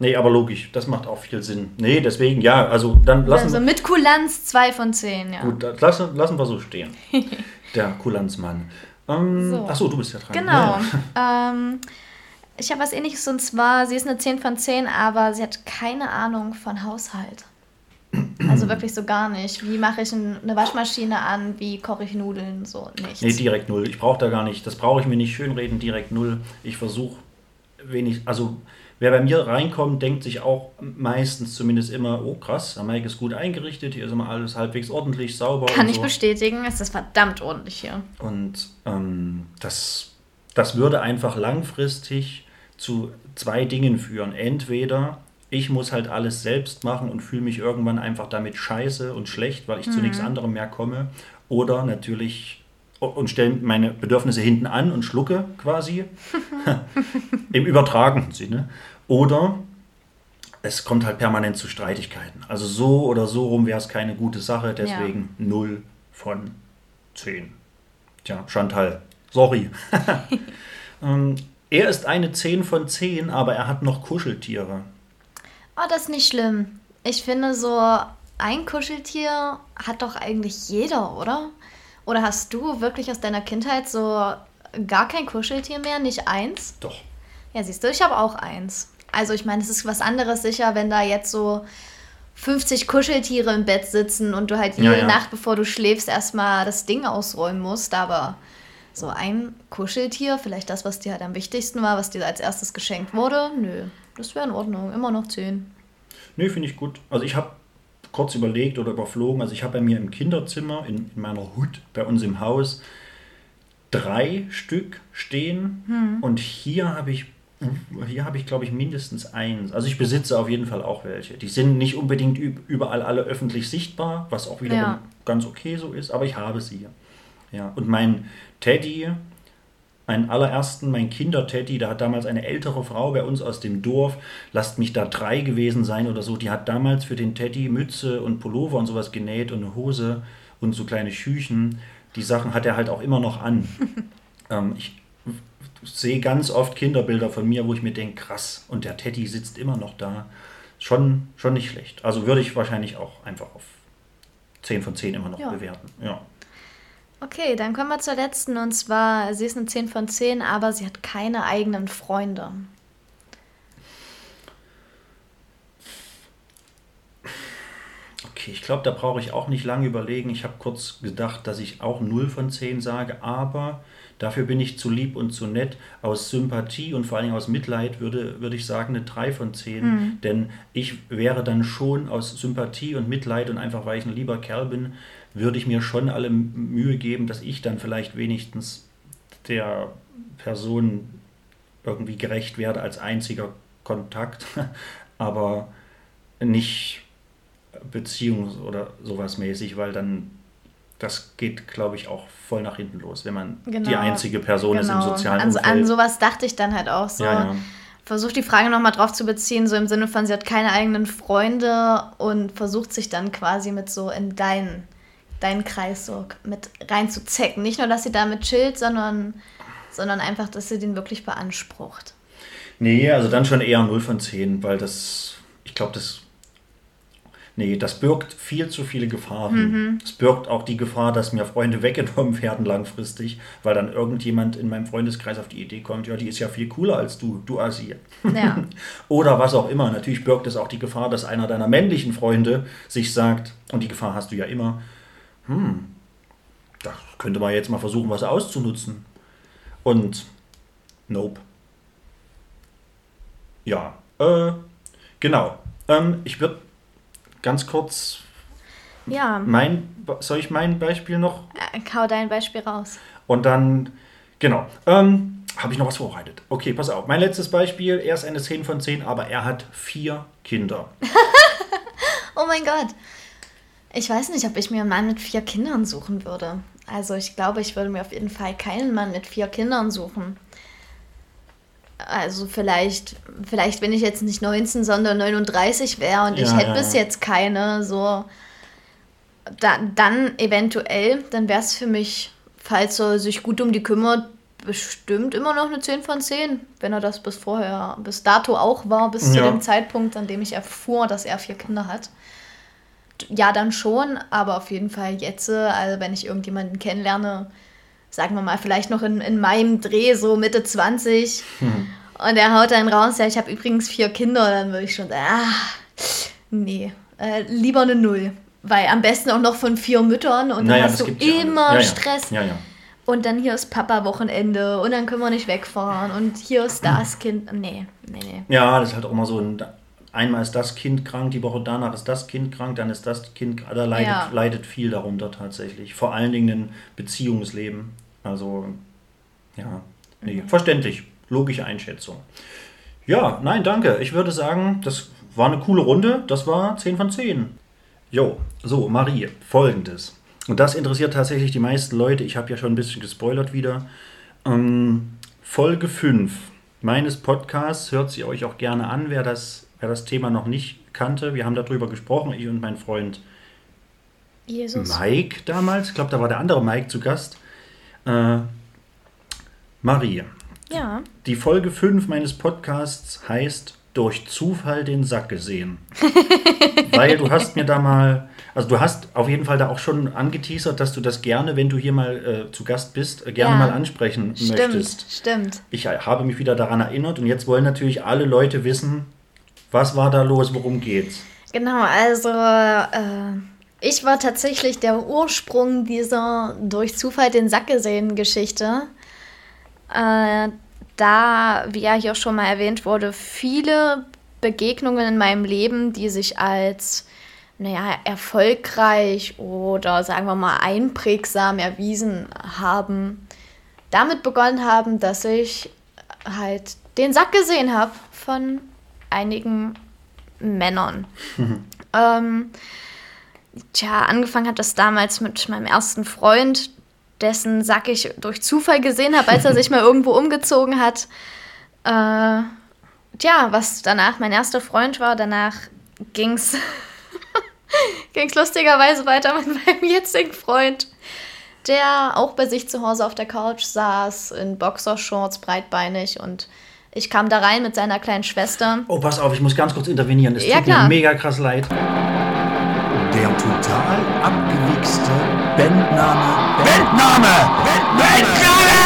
Nee, aber logisch, das macht auch viel Sinn. Nee, deswegen, ja, also dann lassen Also wir. mit Kulanz zwei von zehn, ja. Gut, das lassen, lassen wir so stehen. *laughs* Der Kulanzmann. Ähm, So. Achso, du bist ja dran. Genau. Ja. *laughs* Ähm, ich habe was ähnliches und zwar, sie ist eine 10 von 10, aber sie hat keine Ahnung von Haushalt. Also wirklich so gar nicht. Wie mache ich ein- eine Waschmaschine an? Wie koche ich Nudeln? So nichts. Nee, direkt null. Ich brauche da gar nicht, das brauche ich mir nicht schönreden, direkt null. Ich versuche wenig, also wer bei mir reinkommt, denkt sich auch meistens zumindest immer, oh krass, der Mike ist gut eingerichtet, hier ist immer alles halbwegs ordentlich, sauber. Kann ich so. bestätigen, es ist verdammt ordentlich hier. Und ähm, das, das würde einfach langfristig zu zwei Dingen führen. Entweder ich muss halt alles selbst machen und fühle mich irgendwann einfach damit scheiße und schlecht, weil ich zu nichts anderem mehr komme. Oder natürlich und stelle meine Bedürfnisse hinten an und schlucke quasi. *laughs* Im übertragenen Sinne. Oder es kommt halt permanent zu Streitigkeiten. Also so oder so rum wäre es keine gute Sache, deswegen 0 von 10. Tja, Chantal, sorry. *laughs* ähm, er ist eine 10 von 10, aber er hat noch Kuscheltiere. Oh, das ist nicht schlimm. Ich finde so, ein Kuscheltier hat doch eigentlich jeder, oder? Oder hast du wirklich aus deiner Kindheit so gar kein Kuscheltier mehr? Nicht eins? Doch. Ja, siehst du, ich habe auch eins. Also ich meine, es ist was anderes sicher, wenn da jetzt so 50 Kuscheltiere im Bett sitzen und du halt jede Ja, ja. Nacht, bevor du schläfst, erstmal das Ding ausräumen musst. Aber so ein Kuscheltier, vielleicht das, was dir halt am wichtigsten war, was dir als erstes geschenkt wurde, nö, das wäre in Ordnung. Immer noch 10. Nee, finde ich gut. Also ich habe kurz überlegt oder überflogen, also ich habe bei mir im Kinderzimmer, in, in meiner Hut, bei uns im Haus, drei Stück stehen und hier habe ich hier habe ich, glaube ich, mindestens eins. Also ich besitze auf jeden Fall auch welche. Die sind nicht unbedingt üb- überall alle öffentlich sichtbar, was auch wiederum Ja. ganz okay so ist, aber ich habe sie. Ja. Und mein Teddy, meinen allerersten, mein Kinderteddy, da hat damals eine ältere Frau bei uns aus dem Dorf, lasst mich da drei gewesen sein oder so, die hat damals für den Teddy Mütze und Pullover und sowas genäht und eine Hose und so kleine Schüchen. Die Sachen hat er halt auch immer noch an. *laughs* ähm, ich sehe ganz oft Kinderbilder von mir, wo ich mir denke, krass, und der Teddy sitzt immer noch da. Schon, schon nicht schlecht. Also würde ich wahrscheinlich auch einfach auf 10 von 10 immer noch Ja. bewerten. Ja. Okay, dann kommen wir zur letzten und zwar, sie ist eine 10 von 10, aber sie hat keine eigenen Freunde. Okay, ich glaube, da brauche ich auch nicht lange überlegen. Ich habe kurz gedacht, dass ich auch 0 von 10 sage, aber dafür bin ich zu lieb und zu nett. Aus Sympathie und vor allem aus Mitleid würde, würde ich sagen eine 3 von 10. Denn ich wäre dann schon aus Sympathie und Mitleid und einfach weil ich ein lieber Kerl bin, würde ich mir schon alle Mühe geben, dass ich dann vielleicht wenigstens der Person irgendwie gerecht werde als einziger Kontakt, *laughs* aber nicht Beziehungs- oder sowas mäßig, weil dann das geht, glaube ich, auch voll nach hinten los, wenn man die einzige Person ist im sozialen Genau. an, Umfeld. an sowas dachte ich dann halt auch so. Ja, ja. Versucht die Frage nochmal drauf zu beziehen, so im Sinne von, sie hat keine eigenen Freunde und versucht sich dann quasi mit so in deinen, deinen Kreis so mit reinzuzecken. Nicht nur, dass sie damit chillt, sondern, sondern einfach, dass sie den wirklich beansprucht. Nee, also dann schon eher 0 von 10, weil das, ich glaube, das, nee, das birgt viel zu viele Gefahren. Es birgt auch die Gefahr, dass mir Freunde *laughs* weggenommen werden langfristig, weil dann irgendjemand in meinem Freundeskreis auf die Idee kommt, ja, die ist ja viel cooler als du, du Assi. Ja. *laughs* Oder was auch immer. Natürlich birgt es auch die Gefahr, dass einer deiner männlichen Freunde sich sagt, und die Gefahr hast du ja immer, hm, da könnte man jetzt mal versuchen, was auszunutzen. Und nope. Ja, äh, genau. Ähm, ich würde ganz kurz Ja, mein, soll ich mein Beispiel noch äh, hau dein Beispiel raus. und dann, genau, ähm, habe ich noch was vorbereitet. Okay, pass auf. Mein letztes Beispiel, er ist eine 10 von 10, aber er hat vier Kinder. *laughs* Oh mein Gott. Ich weiß nicht, ob ich mir einen Mann mit vier Kindern suchen würde. Also ich glaube, ich würde mir auf jeden Fall keinen Mann mit vier Kindern suchen. Also vielleicht, vielleicht wenn ich jetzt nicht 19, sondern 39 wäre und ich Ja, hätte ja, bis jetzt keine, so da, dann eventuell, dann wäre es für mich, falls er sich gut um die kümmert, bestimmt immer noch eine 10 von 10, wenn er das bis vorher, bis dato auch war, bis zu Ja. dem Zeitpunkt, an dem ich erfuhr, dass er vier Kinder hat. Ja, dann schon, aber auf jeden Fall jetzt, äh, also wenn ich irgendjemanden kennenlerne, sagen wir mal, vielleicht noch in, in meinem Dreh, so Mitte 20, und er haut dann raus, ja, ich habe übrigens vier Kinder, dann würde ich schon sagen, ah, nee, äh, lieber eine Null. Weil am besten auch noch von vier Müttern und dann hast du immer ja. Stress. Ja, ja. Und dann hier ist Papa-Wochenende und dann können wir nicht wegfahren und hier ist das Kind. Nee, nee, nee. Ja, das ist halt auch immer so ein. Einmal ist das Kind krank, die Woche danach ist das Kind krank, dann ist das Kind, da leidet, Ja. leidet viel darunter tatsächlich. Vor allen Dingen ein Beziehungsleben. Also, ja, nee, Mhm. verständlich. Logische Einschätzung. Ja, nein, danke. Ich würde sagen, das war eine coole Runde. Das war 10 von 10. Jo, so, Marie, folgendes. Und das interessiert tatsächlich die meisten Leute. Ich habe ja schon ein bisschen gespoilert wieder. Ähm, Folge 5 meines Podcasts hört sie euch auch gerne an, wer das, wer das Thema noch nicht kannte. Wir haben darüber gesprochen, ich und mein Freund Jesus. Mike damals. Ich glaube, da war der andere Mike zu Gast. Äh, Marie, Ja. die Folge 5 meines Podcasts heißt Durch Zufall den Sack gesehen. *laughs* Weil du hast mir da mal, also du hast auf jeden Fall da auch schon angeteasert, dass du das gerne, wenn du hier mal äh, zu Gast bist, äh, gerne Ja. mal ansprechen Stimmt, möchtest. stimmt. Ich habe mich wieder daran erinnert und jetzt wollen natürlich alle Leute wissen, was war da los, worum geht's? Genau, also äh, ich war tatsächlich der Ursprung dieser durch Zufall den Sack gesehen Geschichte. Äh, da, wie ja hier schon mal erwähnt wurde, viele Begegnungen in meinem Leben, die sich als naja, erfolgreich oder sagen wir mal einprägsam erwiesen haben, damit begonnen haben, dass ich halt den Sack gesehen habe von einigen Männern. *laughs* ähm, tja, angefangen hat das damals mit meinem ersten Freund, dessen Sack ich durch Zufall gesehen habe, als er sich *laughs* mal irgendwo umgezogen hat. Äh, tja, was danach mein erster Freund war, danach ging's *laughs* ging's lustigerweise weiter mit meinem jetzigen Freund, der auch bei sich zu Hause auf der Couch saß, in Boxershorts, breitbeinig und ich kam da rein mit seiner kleinen Schwester. Oh, pass auf, ich muss ganz kurz intervenieren. Es Ja, tut klar. mir mega krass leid. Der total abgewichste Bandname. Bandname! Bandname!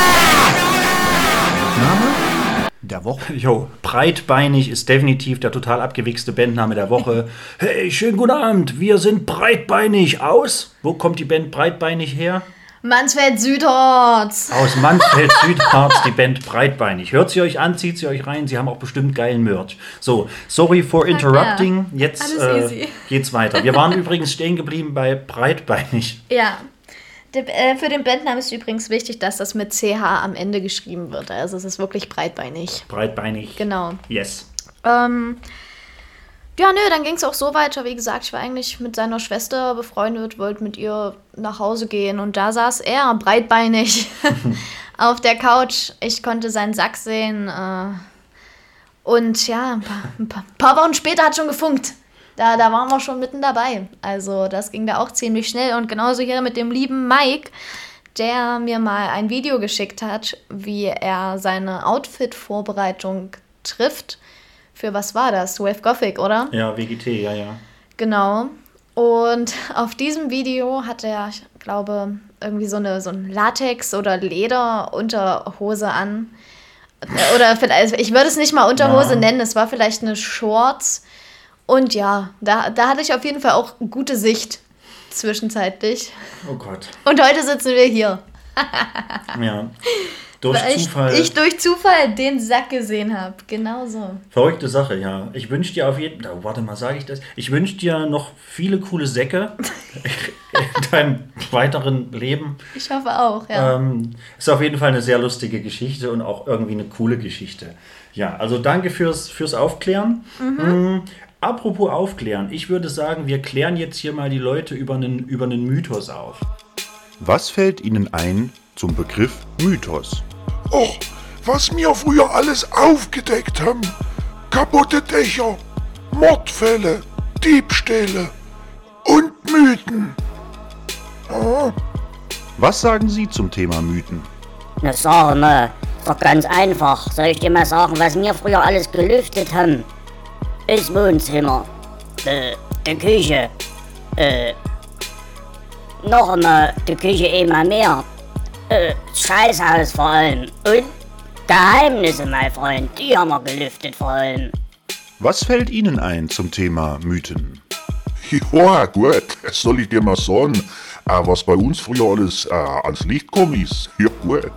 Bandname der Woche. *laughs* Jo, breitbeinig ist definitiv der total abgewichste Bandname der Woche. *laughs* Hey, schönen guten Abend, wir sind breitbeinig aus. Wo kommt die Band breitbeinig her? Mansfeld Südhorst! Aus Mansfeld *laughs* Südharz, die Band breitbeinig. Hört sie euch an, zieht sie euch rein, sie haben auch bestimmt geilen Merch. So, sorry for interrupting. Jetzt äh, geht's weiter. Wir waren übrigens stehen geblieben bei breitbeinig. Ja. Äh, für den Bandnamen ist übrigens wichtig, dass das mit CH am Ende geschrieben wird. Also es ist wirklich breitbeinig. Breitbeinig. Genau. Yes. Ähm, ja, nö, dann ging es auch so weiter. Wie gesagt, ich war eigentlich mit seiner Schwester befreundet, wollte mit ihr nach Hause gehen und da saß er breitbeinig *laughs* auf der Couch. Ich konnte seinen Sack sehen. Äh, und ja, ein paar, ein paar, paar Wochen später hat schon gefunkt. Da, da waren wir schon mitten dabei. Also das ging da auch ziemlich schnell. Und genauso hier mit dem lieben Mike, der mir mal ein Video geschickt hat, wie er seine Outfit-Vorbereitung trifft. Für was war das? Wave Gothic, oder? Ja, WGT, ja, ja. Genau. Und auf diesem Video hat er, ich glaube, irgendwie so eine so ein Latex- oder Lederunterhose an. Oder vielleicht, ich würde es nicht mal Unterhose Ja. nennen, es war vielleicht eine Shorts. Und ja, da, da hatte ich auf jeden Fall auch gute Sicht. zwischenzeitlich. Oh Gott. Und heute sitzen wir hier. *laughs* Ja. Durch Weil ich, Zufall. ich durch Zufall den Sack gesehen habe. Genau so. Verrückte Sache, ja. Ich wünsche dir auf jeden Fall, warte mal, sage ich das? Ich wünsche dir noch viele coole Säcke *laughs* in deinem weiteren Leben. Ich hoffe auch, ja. Ähm, ist auf jeden Fall eine sehr lustige Geschichte und auch irgendwie eine coole Geschichte. Ja, also danke fürs, fürs Aufklären. Mm, apropos Aufklären, ich würde sagen, wir klären jetzt hier mal die Leute über einen, über einen Mythos auf. Was fällt Ihnen ein zum Begriff Mythos? Och, was mir früher alles aufgedeckt haben. Kaputte Dächer, Mordfälle, Diebstähle und Mythen. Ah, Was sagen Sie zum Thema Mythen? Na sag mal, ist doch ganz einfach. Soll ich dir mal sagen, was wir früher alles gelüftet haben? Das Wohnzimmer, äh, die Küche, äh, noch einmal die Küche immer mehr, äh, das Scheißhaus vor allem und Geheimnisse, mein Freund, die haben wir gelüftet vor allem. Was fällt Ihnen ein zum Thema Mythen? ja, gut, soll ich dir mal sagen, äh, was bei uns früher alles äh, ans Licht gekommen ist? Ja, gut.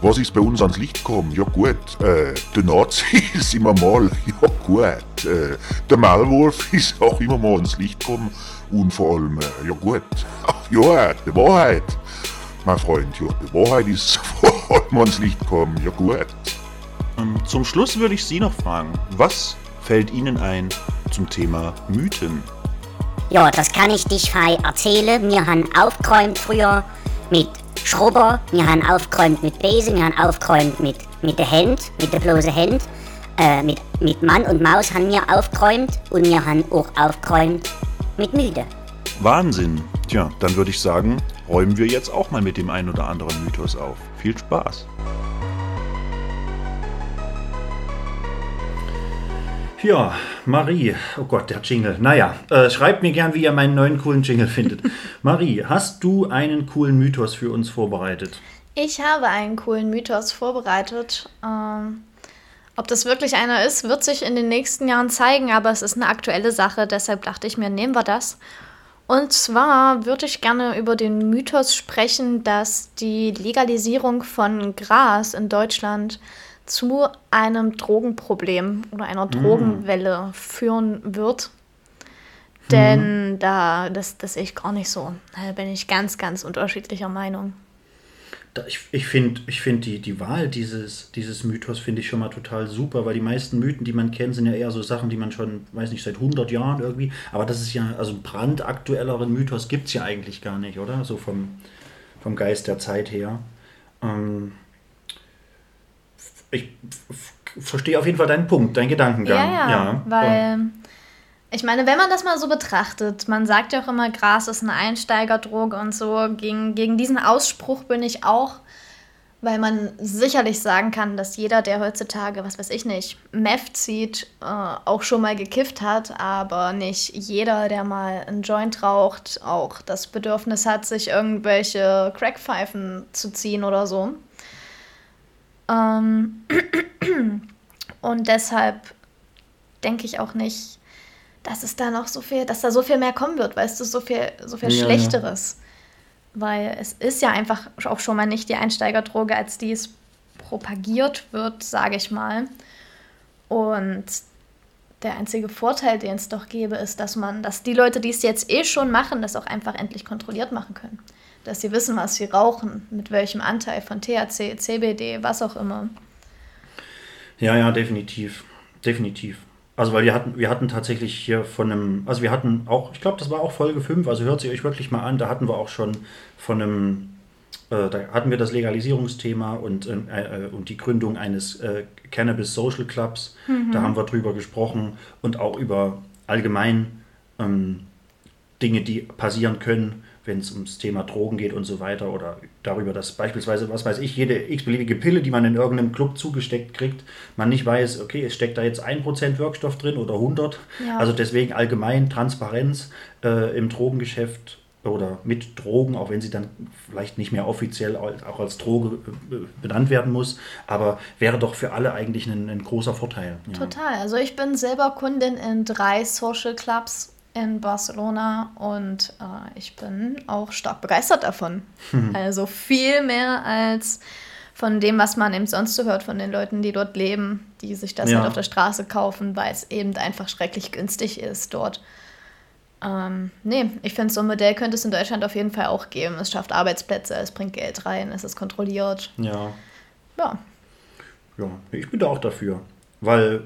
Was ist bei uns ans Licht gekommen? Ja, gut. Äh, der Nazi ist *laughs* immer mal, ja, gut. Äh, der Maulwurf *laughs* ist auch immer mal ans Licht gekommen. Und vor allem, äh, ja, gut. Ja, die Wahrheit. Mein Freund, ja, die Wahrheit ist *laughs* vor allem ans Licht gekommen. Ja, gut. Ähm, Zum Schluss würde ich Sie noch fragen, was fällt Ihnen ein zum Thema Mythen? Ja, das kann ich dich frei erzählen. Wir haben aufgeräumt früher mit Schrubber, wir haben aufgeräumt mit Besen, wir haben aufgeräumt mit, mit der Hand, mit der bloßen Hand. Äh, mit, mit Mann und Maus haben wir aufgeräumt und wir haben auch aufgeräumt mit Müde. Wahnsinn. Tja, dann würde ich sagen, räumen wir jetzt auch mal mit dem einen oder anderen Mythos auf. Viel Spaß. Ja, Marie, oh Gott, der Jingle. Naja, äh, schreibt mir gern, wie ihr meinen neuen coolen Jingle findet. *laughs* Marie, hast du einen coolen Mythos für uns vorbereitet? Ich habe einen coolen Mythos vorbereitet. Ähm, ob das wirklich einer ist, wird sich in den nächsten Jahren zeigen, aber es ist eine aktuelle Sache, deshalb dachte ich mir, nehmen wir das. Und zwar würde ich gerne über den Mythos sprechen, dass die Legalisierung von Gras in Deutschland zu einem Drogenproblem oder einer Drogenwelle führen wird. Denn da, das, das sehe ich gar nicht so. Da bin ich ganz, ganz unterschiedlicher Meinung. Ich ich finde ich find die, die Wahl dieses, dieses Mythos finde ich schon mal total super, weil die meisten Mythen, die man kennt, sind ja eher so Sachen, die man schon, weiß nicht, seit 100 Jahren irgendwie, aber das ist ja, also einen brandaktuelleren Mythos gibt es ja eigentlich gar nicht, oder? So vom, vom Geist der Zeit her. Ähm, ich verstehe auf jeden Fall deinen Punkt, deinen Gedankengang. Ja, ja, weil ich meine, wenn man das mal so betrachtet, man sagt ja auch immer, Gras ist eine Einsteigerdroge und so. Gegen, gegen diesen Ausspruch bin ich auch, weil man sicherlich sagen kann, dass jeder, der heutzutage, was weiß ich nicht, Meth zieht, äh, auch schon mal gekifft hat, aber nicht jeder, der mal einen Joint raucht, auch das Bedürfnis hat, sich irgendwelche Crackpfeifen zu ziehen oder so. Ähm, *clears throat* und deshalb denke ich auch nicht, dass es da noch so viel, dass da so viel mehr kommen wird, weißt du, so viel, so viel Ja, ja. Schlechteres. Weil es ist ja einfach auch schon mal nicht die Einsteigerdroge, als die es propagiert wird, sage ich mal. Und der einzige Vorteil, den es doch gäbe, ist, dass man, dass die Leute, die es jetzt eh schon machen, das auch einfach endlich kontrolliert machen können. Dass sie wissen, was sie rauchen, mit welchem Anteil von THC, CBD, was auch immer. Ja, ja, definitiv. Definitiv. Also, weil wir hatten, wir hatten tatsächlich hier von einem, also wir hatten auch, ich glaube, das war auch Folge 5, also hört sie euch wirklich mal an, da hatten wir auch schon von einem, äh, da hatten wir das Legalisierungsthema und, äh, äh, und die Gründung eines äh, Cannabis Social Clubs. Da haben wir drüber gesprochen und auch über allgemein ähm, Dinge, die passieren können, wenn es ums Thema Drogen geht und so weiter oder darüber, dass beispielsweise, was weiß ich, jede x-beliebige Pille, die man in irgendeinem Club zugesteckt kriegt, man nicht weiß, okay, es steckt da jetzt 1% Wirkstoff drin oder 100. Ja. Also deswegen allgemein Transparenz äh, im Drogengeschäft oder mit Drogen, auch wenn sie dann vielleicht nicht mehr offiziell als- auch als Droge äh, benannt werden muss, aber wäre doch für alle eigentlich ein, ein großer Vorteil. Ja. Total. Also ich bin selber Kundin in drei Social Clubs in Barcelona und äh, ich bin auch stark begeistert davon. Also viel mehr als von dem, was man eben sonst so hört von den Leuten, die dort leben, die sich das Ja. halt auf der Straße kaufen, weil es eben einfach schrecklich günstig ist dort. Ähm, nee, ich finde, so ein Modell könnte es in Deutschland auf jeden Fall auch geben. Es schafft Arbeitsplätze, es bringt Geld rein, es ist kontrolliert. Ja. Ja, Ja, ich bin da auch dafür. Weil,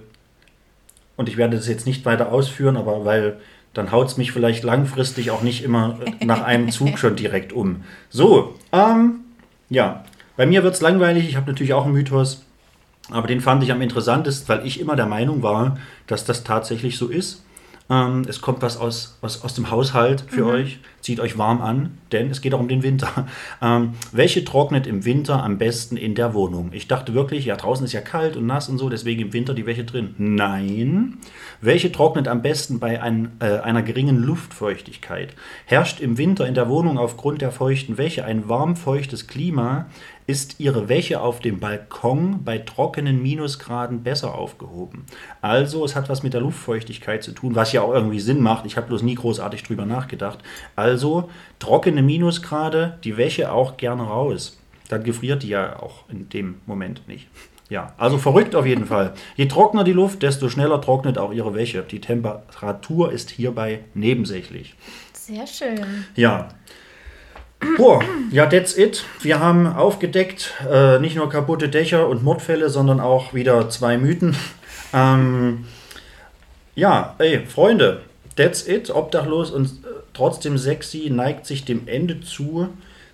und ich werde das jetzt nicht weiter ausführen, aber weil dann haut es mich vielleicht langfristig auch nicht immer äh, nach einem Zug schon direkt um. So, ähm, ja, bei mir wird es langweilig. Ich habe natürlich auch einen Mythos, aber den fand ich am interessantesten, weil ich immer der Meinung war, dass das tatsächlich so ist. Ähm, es kommt was aus, aus, aus dem Haushalt für euch. Zieht euch warm an, denn es geht auch um den Winter. Ähm, welche trocknet im Winter am besten in der Wohnung? Ich dachte wirklich, ja, draußen ist ja kalt und nass und so, deswegen im Winter die Wäsche drin. Nein. Welche trocknet am besten bei ein, äh, einer geringen Luftfeuchtigkeit? Herrscht im Winter in der Wohnung aufgrund der feuchten Wäsche ein warm feuchtes Klima, ist Ihre Wäsche auf dem Balkon bei trockenen Minusgraden besser aufgehoben. Also es hat was mit der Luftfeuchtigkeit zu tun, was ja auch irgendwie Sinn macht. Ich habe bloß nie großartig drüber nachgedacht. Also trockene Minusgrade, die Wäsche auch gerne raus. Dann gefriert die ja auch in dem Moment nicht. Ja, also verrückt auf jeden Fall. Je trockener die Luft, desto schneller trocknet auch Ihre Wäsche. Die Temperatur ist hierbei nebensächlich. sehr schön. Ja. Boah, ja, that's it. Wir haben aufgedeckt, äh, nicht nur kaputte Dächer und Mordfälle, sondern auch wieder zwei Mythen. Ähm, ja, ey, Freunde, that's it. Obdachlos und trotzdem sexy neigt sich dem Ende zu.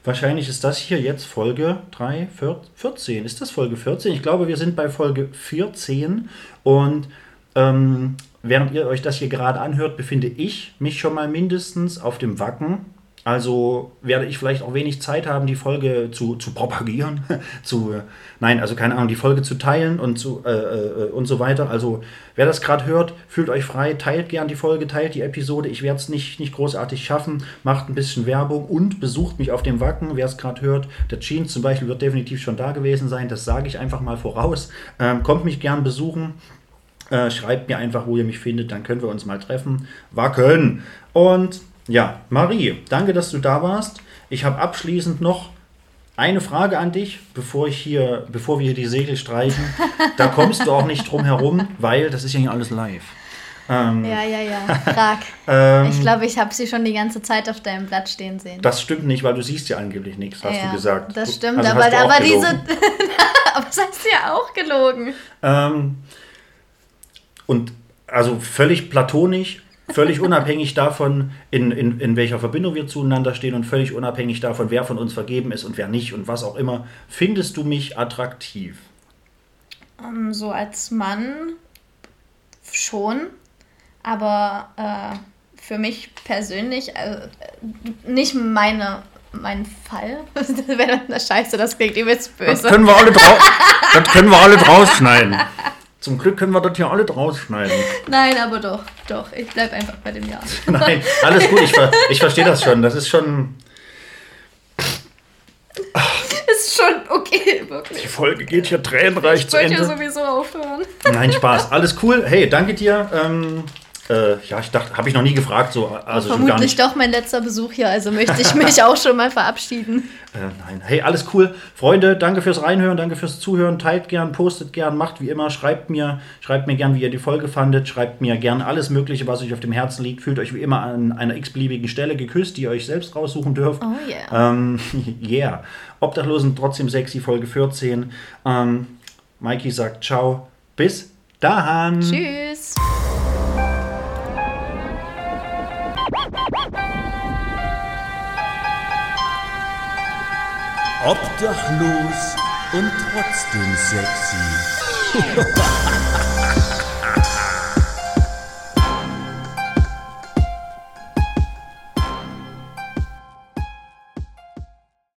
Wahrscheinlich ist das hier jetzt Folge 3, 14. Ist das Folge 14? Ich glaube, wir sind bei Folge 14 und ähm, während ihr euch das hier gerade anhört, befinde ich mich schon mal mindestens auf dem Wacken. Also werde ich vielleicht auch wenig Zeit haben, die Folge zu, zu propagieren, *laughs* zu, nein, also keine Ahnung, die Folge zu teilen und, zu, äh, äh, und so weiter. Also wer das gerade hört, fühlt euch frei, teilt gern die Folge, teilt die Episode. Ich werde es nicht, nicht großartig schaffen, macht ein bisschen Werbung und besucht mich auf dem Wacken, wer es gerade hört. Der Jeans zum Beispiel wird definitiv schon da gewesen sein, das sage ich einfach mal voraus. Ähm, kommt mich gern besuchen. Äh, schreibt mir einfach, wo ihr mich findet, dann können wir uns mal treffen. Wacken! Und ja, Marie, danke, dass du da warst. Ich habe abschließend noch eine Frage an dich, bevor ich hier, bevor wir hier die Segel streichen. Da kommst du auch nicht drum herum, weil das ist ja hier alles live. Ähm, Ja, ja, ja. Frag. ähm, ich glaube, ich habe sie schon die ganze Zeit auf deinem Blatt stehen sehen. das stimmt nicht, weil du siehst ja angeblich nichts, hast ja, du gesagt. Das stimmt, also aber, aber diese. *laughs* aber das hast du ja auch gelogen. Ähm, und also völlig platonisch, völlig unabhängig davon, in, in, in welcher Verbindung wir zueinander stehen und völlig unabhängig davon, wer von uns vergeben ist und wer nicht und was auch immer, findest du mich attraktiv? Ähm, so als Mann schon, aber äh, für mich persönlich äh, nicht meine, mein Fall. *laughs* Das wäre dann scheiße, das klingt übelst Das böse. können wir alle, drau das können wir alle drausschneiden. Zum Glück können wir das hier alle drausschneiden. *laughs* Nein, aber doch, doch. Ich bleib einfach bei dem Ja. *laughs* Nein, alles gut, ich, ver ich verstehe das schon. Das ist schon. *laughs* Ist schon okay, wirklich. Die Folge geht hier tränenreich Ich zu wollte ja Ende. sowieso aufhören. Nein, Spaß. Alles cool. Hey, danke dir. Ähm, äh, ja, ich dachte, habe ich noch nie gefragt, so, also Vermutlich nicht. doch mein letzter Besuch hier, also möchte ich mich *laughs* auch schon mal verabschieden. Äh, nein. Hey, alles cool. Freunde, danke fürs Reinhören, danke fürs Zuhören. Teilt gern, postet gern, macht wie immer. Schreibt mir, schreibt mir gern, wie ihr die Folge fandet. Schreibt mir gern alles Mögliche, was euch auf dem Herzen liegt. Fühlt euch wie immer an einer x-beliebigen Stelle geküsst, die ihr euch selbst raussuchen dürft. Oh yeah. Ähm, *laughs* yeah. Obdachlosen trotzdem sexy, Folge 14. Ähm, Mikey sagt ciao. Bis dahin. Tschüss. Obdachlos und trotzdem sexy. *laughs*